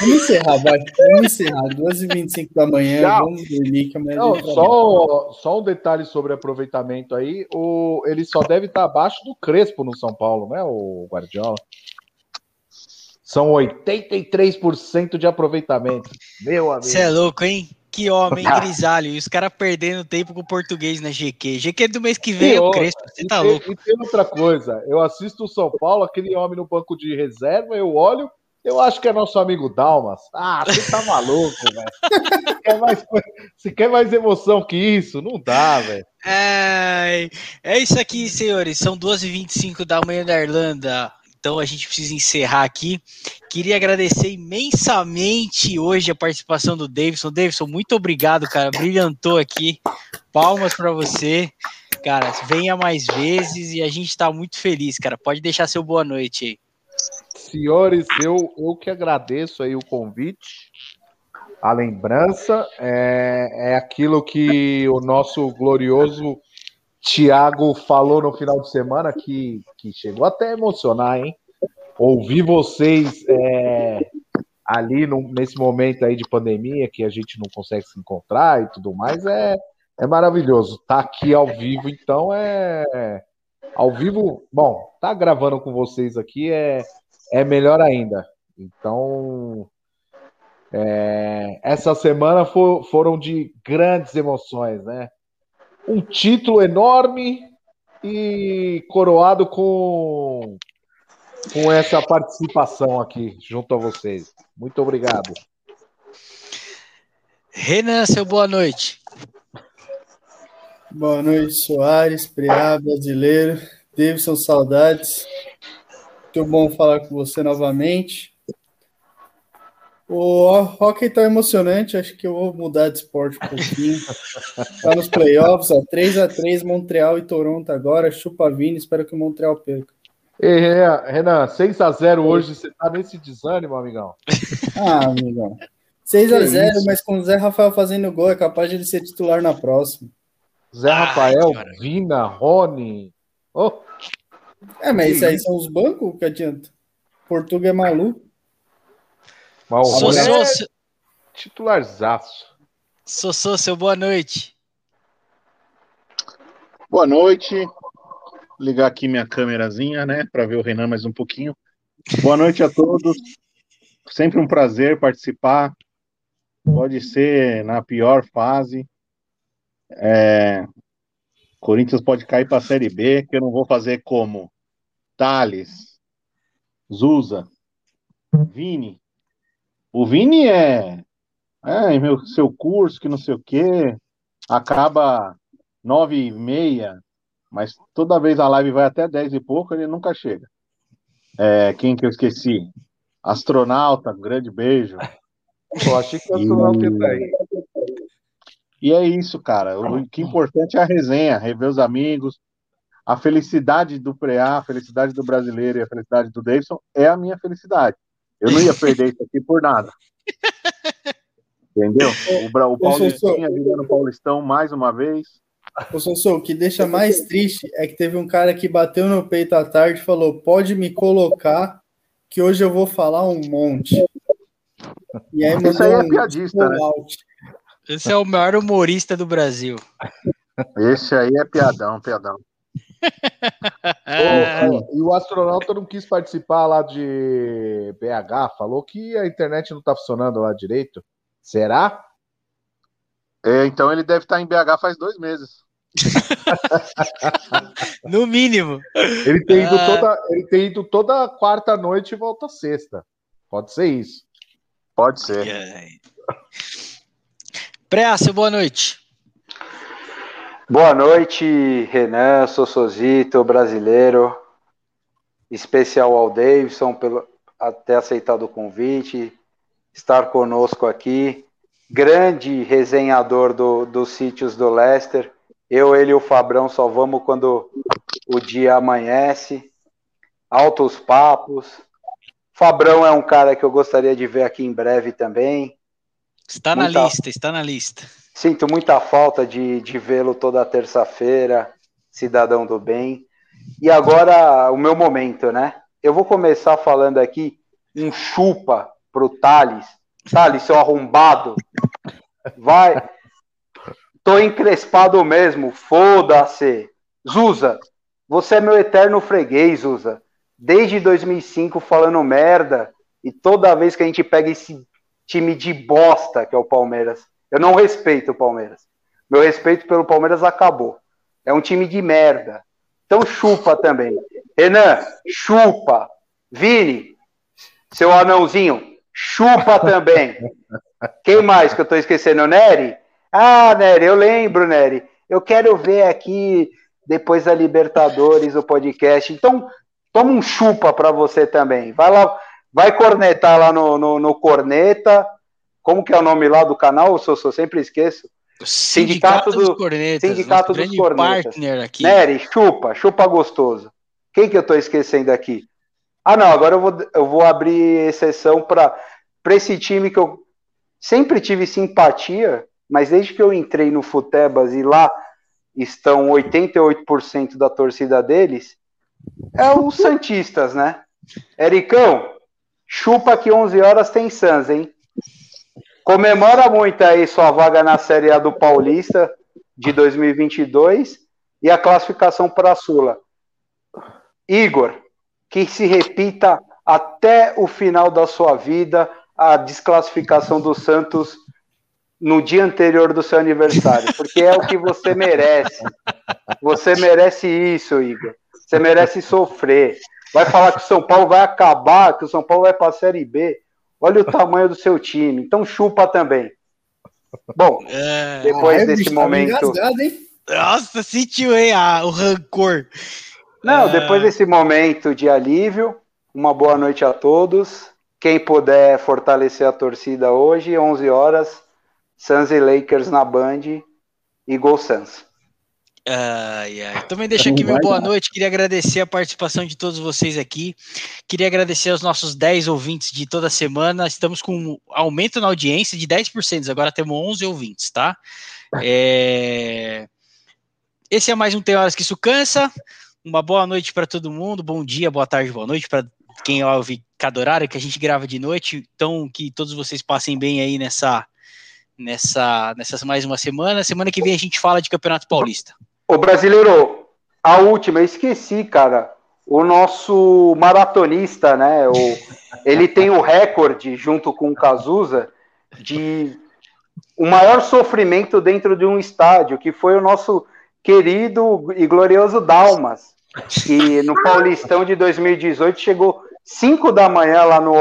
Speaker 3: Vamos encerrar, vai. Vamos encerrar. 2h25 da manhã.
Speaker 6: Tchau.
Speaker 3: Vamos dormir, que
Speaker 6: Não, só, só um detalhe sobre aproveitamento aí. O, ele só deve estar abaixo do Crespo no São Paulo, né, o Guardiola? São 83% de aproveitamento. Meu amigo.
Speaker 2: Você é louco, hein? Que homem grisalho. E os caras perdendo tempo com o português na GQ. GQ do mês que vem é o
Speaker 6: E
Speaker 2: Crespo. Você tá
Speaker 6: tem-
Speaker 2: louco.
Speaker 6: E tem outra coisa, eu assisto o São Paulo, aquele homem no banco de reserva, eu olho, eu acho que é nosso amigo Dalmas. Ah, você tá maluco, velho. Você quer mais Você quer mais emoção que isso? Não dá, velho.
Speaker 2: Ai, é isso aqui, senhores. São 2h25 da manhã da Irlanda. Então a gente precisa encerrar aqui. Queria agradecer imensamente hoje a participação do Davidson. Davidson, muito obrigado, cara. Brilhantou aqui. Palmas para você. Cara, venha mais vezes e a gente tá muito feliz, cara. Pode deixar seu boa noite aí.
Speaker 6: Senhores, eu, eu que agradeço aí o convite, a lembrança, é, é aquilo que o nosso glorioso Tiago falou no final de semana, que, que chegou até a emocionar, hein? Ouvir vocês é, ali no, nesse momento aí de pandemia, que a gente não consegue se encontrar e tudo mais, é, é maravilhoso. Tá aqui ao vivo, então é. Ao vivo, bom, tá gravando com vocês aqui é, é melhor ainda. Então, é, essa semana for, foram de grandes emoções, né? Um título enorme e coroado com, com essa participação aqui junto a vocês. Muito obrigado.
Speaker 2: Renan, seu boa noite.
Speaker 3: Boa noite, Soares, Preá, brasileiro. Davidson, saudades. Muito bom falar com você novamente. O hockey tá emocionante, acho que eu vou mudar de esporte um pouquinho. tá nos playoffs, ó, 3x3, Montreal e Toronto agora, chupa Vini, espero que o Montreal perca.
Speaker 6: Ei, Renan, 6x0 hoje, você tá nesse desânimo, amigão?
Speaker 3: Ah, amigão. 6x0, mas com o Zé Rafael fazendo gol, é capaz de ele ser titular na próxima.
Speaker 6: Zé Rafael, Vina, Rony. Oh.
Speaker 3: É, mas isso aí são os bancos que adianta. Portugal é maluco.
Speaker 6: Mas o Rony
Speaker 2: Sossô,
Speaker 6: é
Speaker 2: seu-
Speaker 6: titularzaço.
Speaker 2: Sossô, seu boa noite.
Speaker 5: Boa noite. Ligar aqui minha câmerazinha, né, para ver o Renan mais um pouquinho. Boa noite a todos. Sempre um prazer participar. Pode ser na pior fase. É, Corinthians pode cair para a Série B, que eu não vou fazer como Thales, Zusa, Vini. O Vini é, é meu, seu curso, que não sei o quê, acaba nove e meia, mas toda vez a live vai até dez e pouco, ele nunca chega. É, quem que eu esqueci? Astronauta, um grande beijo.
Speaker 6: Pô, achei que o astronauta ia tá aí.
Speaker 5: E é isso, cara. O que é importante é a resenha, rever os amigos. A felicidade do Preá, a felicidade do brasileiro e a felicidade do Davidson é a minha felicidade. Eu não ia perder isso aqui por nada. Entendeu? O, o Paulistinha virando Paulistão mais uma vez.
Speaker 3: Ô, Sossô, o que deixa mais triste é que teve um cara que bateu no peito à tarde e falou: pode me colocar, que hoje eu vou falar um monte. E aí
Speaker 5: Isso aí é
Speaker 3: um
Speaker 5: piadista, né?
Speaker 2: Esse é o maior humorista do Brasil.
Speaker 5: Esse aí é piadão, piadão.
Speaker 6: Ô, E o astronauta não quis participar lá de BH, falou que a internet não tá funcionando lá direito. Será?
Speaker 5: É, então ele deve estar em BH faz dois meses.
Speaker 2: no mínimo.
Speaker 6: Ele tem ido
Speaker 2: Ah.
Speaker 6: toda, ele tem ido toda quarta noite e volta sexta. Pode ser isso.
Speaker 5: Pode ser.
Speaker 2: Pré, seu boa noite.
Speaker 4: Boa noite, Renan, Sossozito, brasileiro. Especial ao Davidson pelo a ter aceitado o convite, estar conosco aqui. Grande resenhador do, dos sítios do Leicester. Eu, ele e o Fabrão só vamos quando o dia amanhece. Altos papos. Fabrão é um cara que eu gostaria de ver aqui em breve também.
Speaker 2: Está na
Speaker 4: Muita-
Speaker 2: lista, está na lista.
Speaker 4: Sinto muita falta de, de vê-lo toda terça-feira, cidadão do bem. E agora, o meu momento, né? Eu vou começar falando aqui um chupa pro Thales. Thales, seu arrombado. Vai. Tô encrespado mesmo, foda-se. Zuza, você é meu eterno freguês, Zuza. Desde 2005 falando merda. E toda vez que a gente pega esse time de bosta que é o Palmeiras, eu não respeito o Palmeiras. Meu respeito pelo Palmeiras acabou. É um time de merda. Então chupa também. Renan, chupa. Vini, seu anãozinho, chupa também. Quem mais que eu tô esquecendo? Nery? Ah, Nery, eu lembro, Nery. Eu quero ver aqui, depois da Libertadores, o podcast. Então, toma um chupa pra você também. Vai lá, vai cornetar lá no, no, no Corneta. Como que é o nome lá do canal? Eu sou, sou sempre esqueço.
Speaker 2: Sindicato,
Speaker 4: Sindicato
Speaker 2: dos
Speaker 4: do-
Speaker 2: Cornetas.
Speaker 4: Sindicato dos Cornetas.
Speaker 2: partner aqui.
Speaker 4: Nery, chupa, chupa gostoso. Quem que eu tô esquecendo aqui? Ah, não, agora eu vou, eu vou abrir exceção para esse time que eu sempre tive simpatia, mas desde que eu entrei no Futebas e lá estão 88% da torcida deles, é os Santistas, né? Ericão, chupa que 11 horas tem Sans, hein? Comemora muito aí sua vaga na Série A do Paulista de 2022 e a classificação para a Sula. Igor, que se repita até o final da sua vida a desclassificação do Santos no dia anterior do seu aniversário, porque é o que você merece. Você merece isso, Igor. Você merece sofrer. Vai falar que o São Paulo vai acabar, que o São Paulo vai para a Série B. Olha o tamanho do seu time. Então chupa também. Bom, é... depois ah, desse tá momento. Engasgado,
Speaker 2: Nossa, sentiu, hein? Ah, o rancor.
Speaker 4: Não, é... depois desse momento de alívio, uma boa noite a todos. Quem puder fortalecer a torcida hoje, 11 horas, Suns e Lakers na Band e Gol Suns.
Speaker 2: Ai, ai. Também deixo aqui meu boa noite. Queria agradecer a participação de todos vocês aqui. Queria agradecer aos nossos 10 ouvintes de toda semana. Estamos com um aumento na audiência de 10%. Agora temos 11 ouvintes, tá? É... Esse é mais um Tem Horas que Isso Cansa. Uma boa noite para todo mundo. Bom dia, boa tarde, boa noite para quem ouve cada horário que a gente grava de noite. Então, que todos vocês passem bem aí nessa, nessa, nessas mais uma semana. Semana que vem a gente fala de Campeonato Paulista.
Speaker 4: Ô, brasileiro, a última, eu esqueci, cara. O nosso maratonista, né? O, ele tem o recorde, junto com o Cazuza, de o maior sofrimento dentro de um estádio, que foi o nosso querido e glorioso Dalmas, que no Paulistão de 2018 chegou 5 da manhã lá no,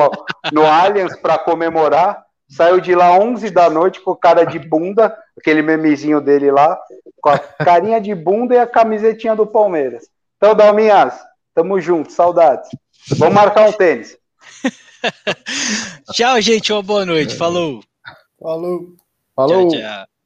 Speaker 4: no Allianz para comemorar, saiu de lá 11 da noite com cara de bunda, aquele memezinho dele lá, com a carinha de bunda e a camisetinha do Palmeiras. Então, Dalminhas, tamo junto, saudades. Vamos marcar um tênis.
Speaker 2: tchau, gente, uma boa noite. Falou.
Speaker 3: Falou.
Speaker 6: Falou. Tchau, tchau.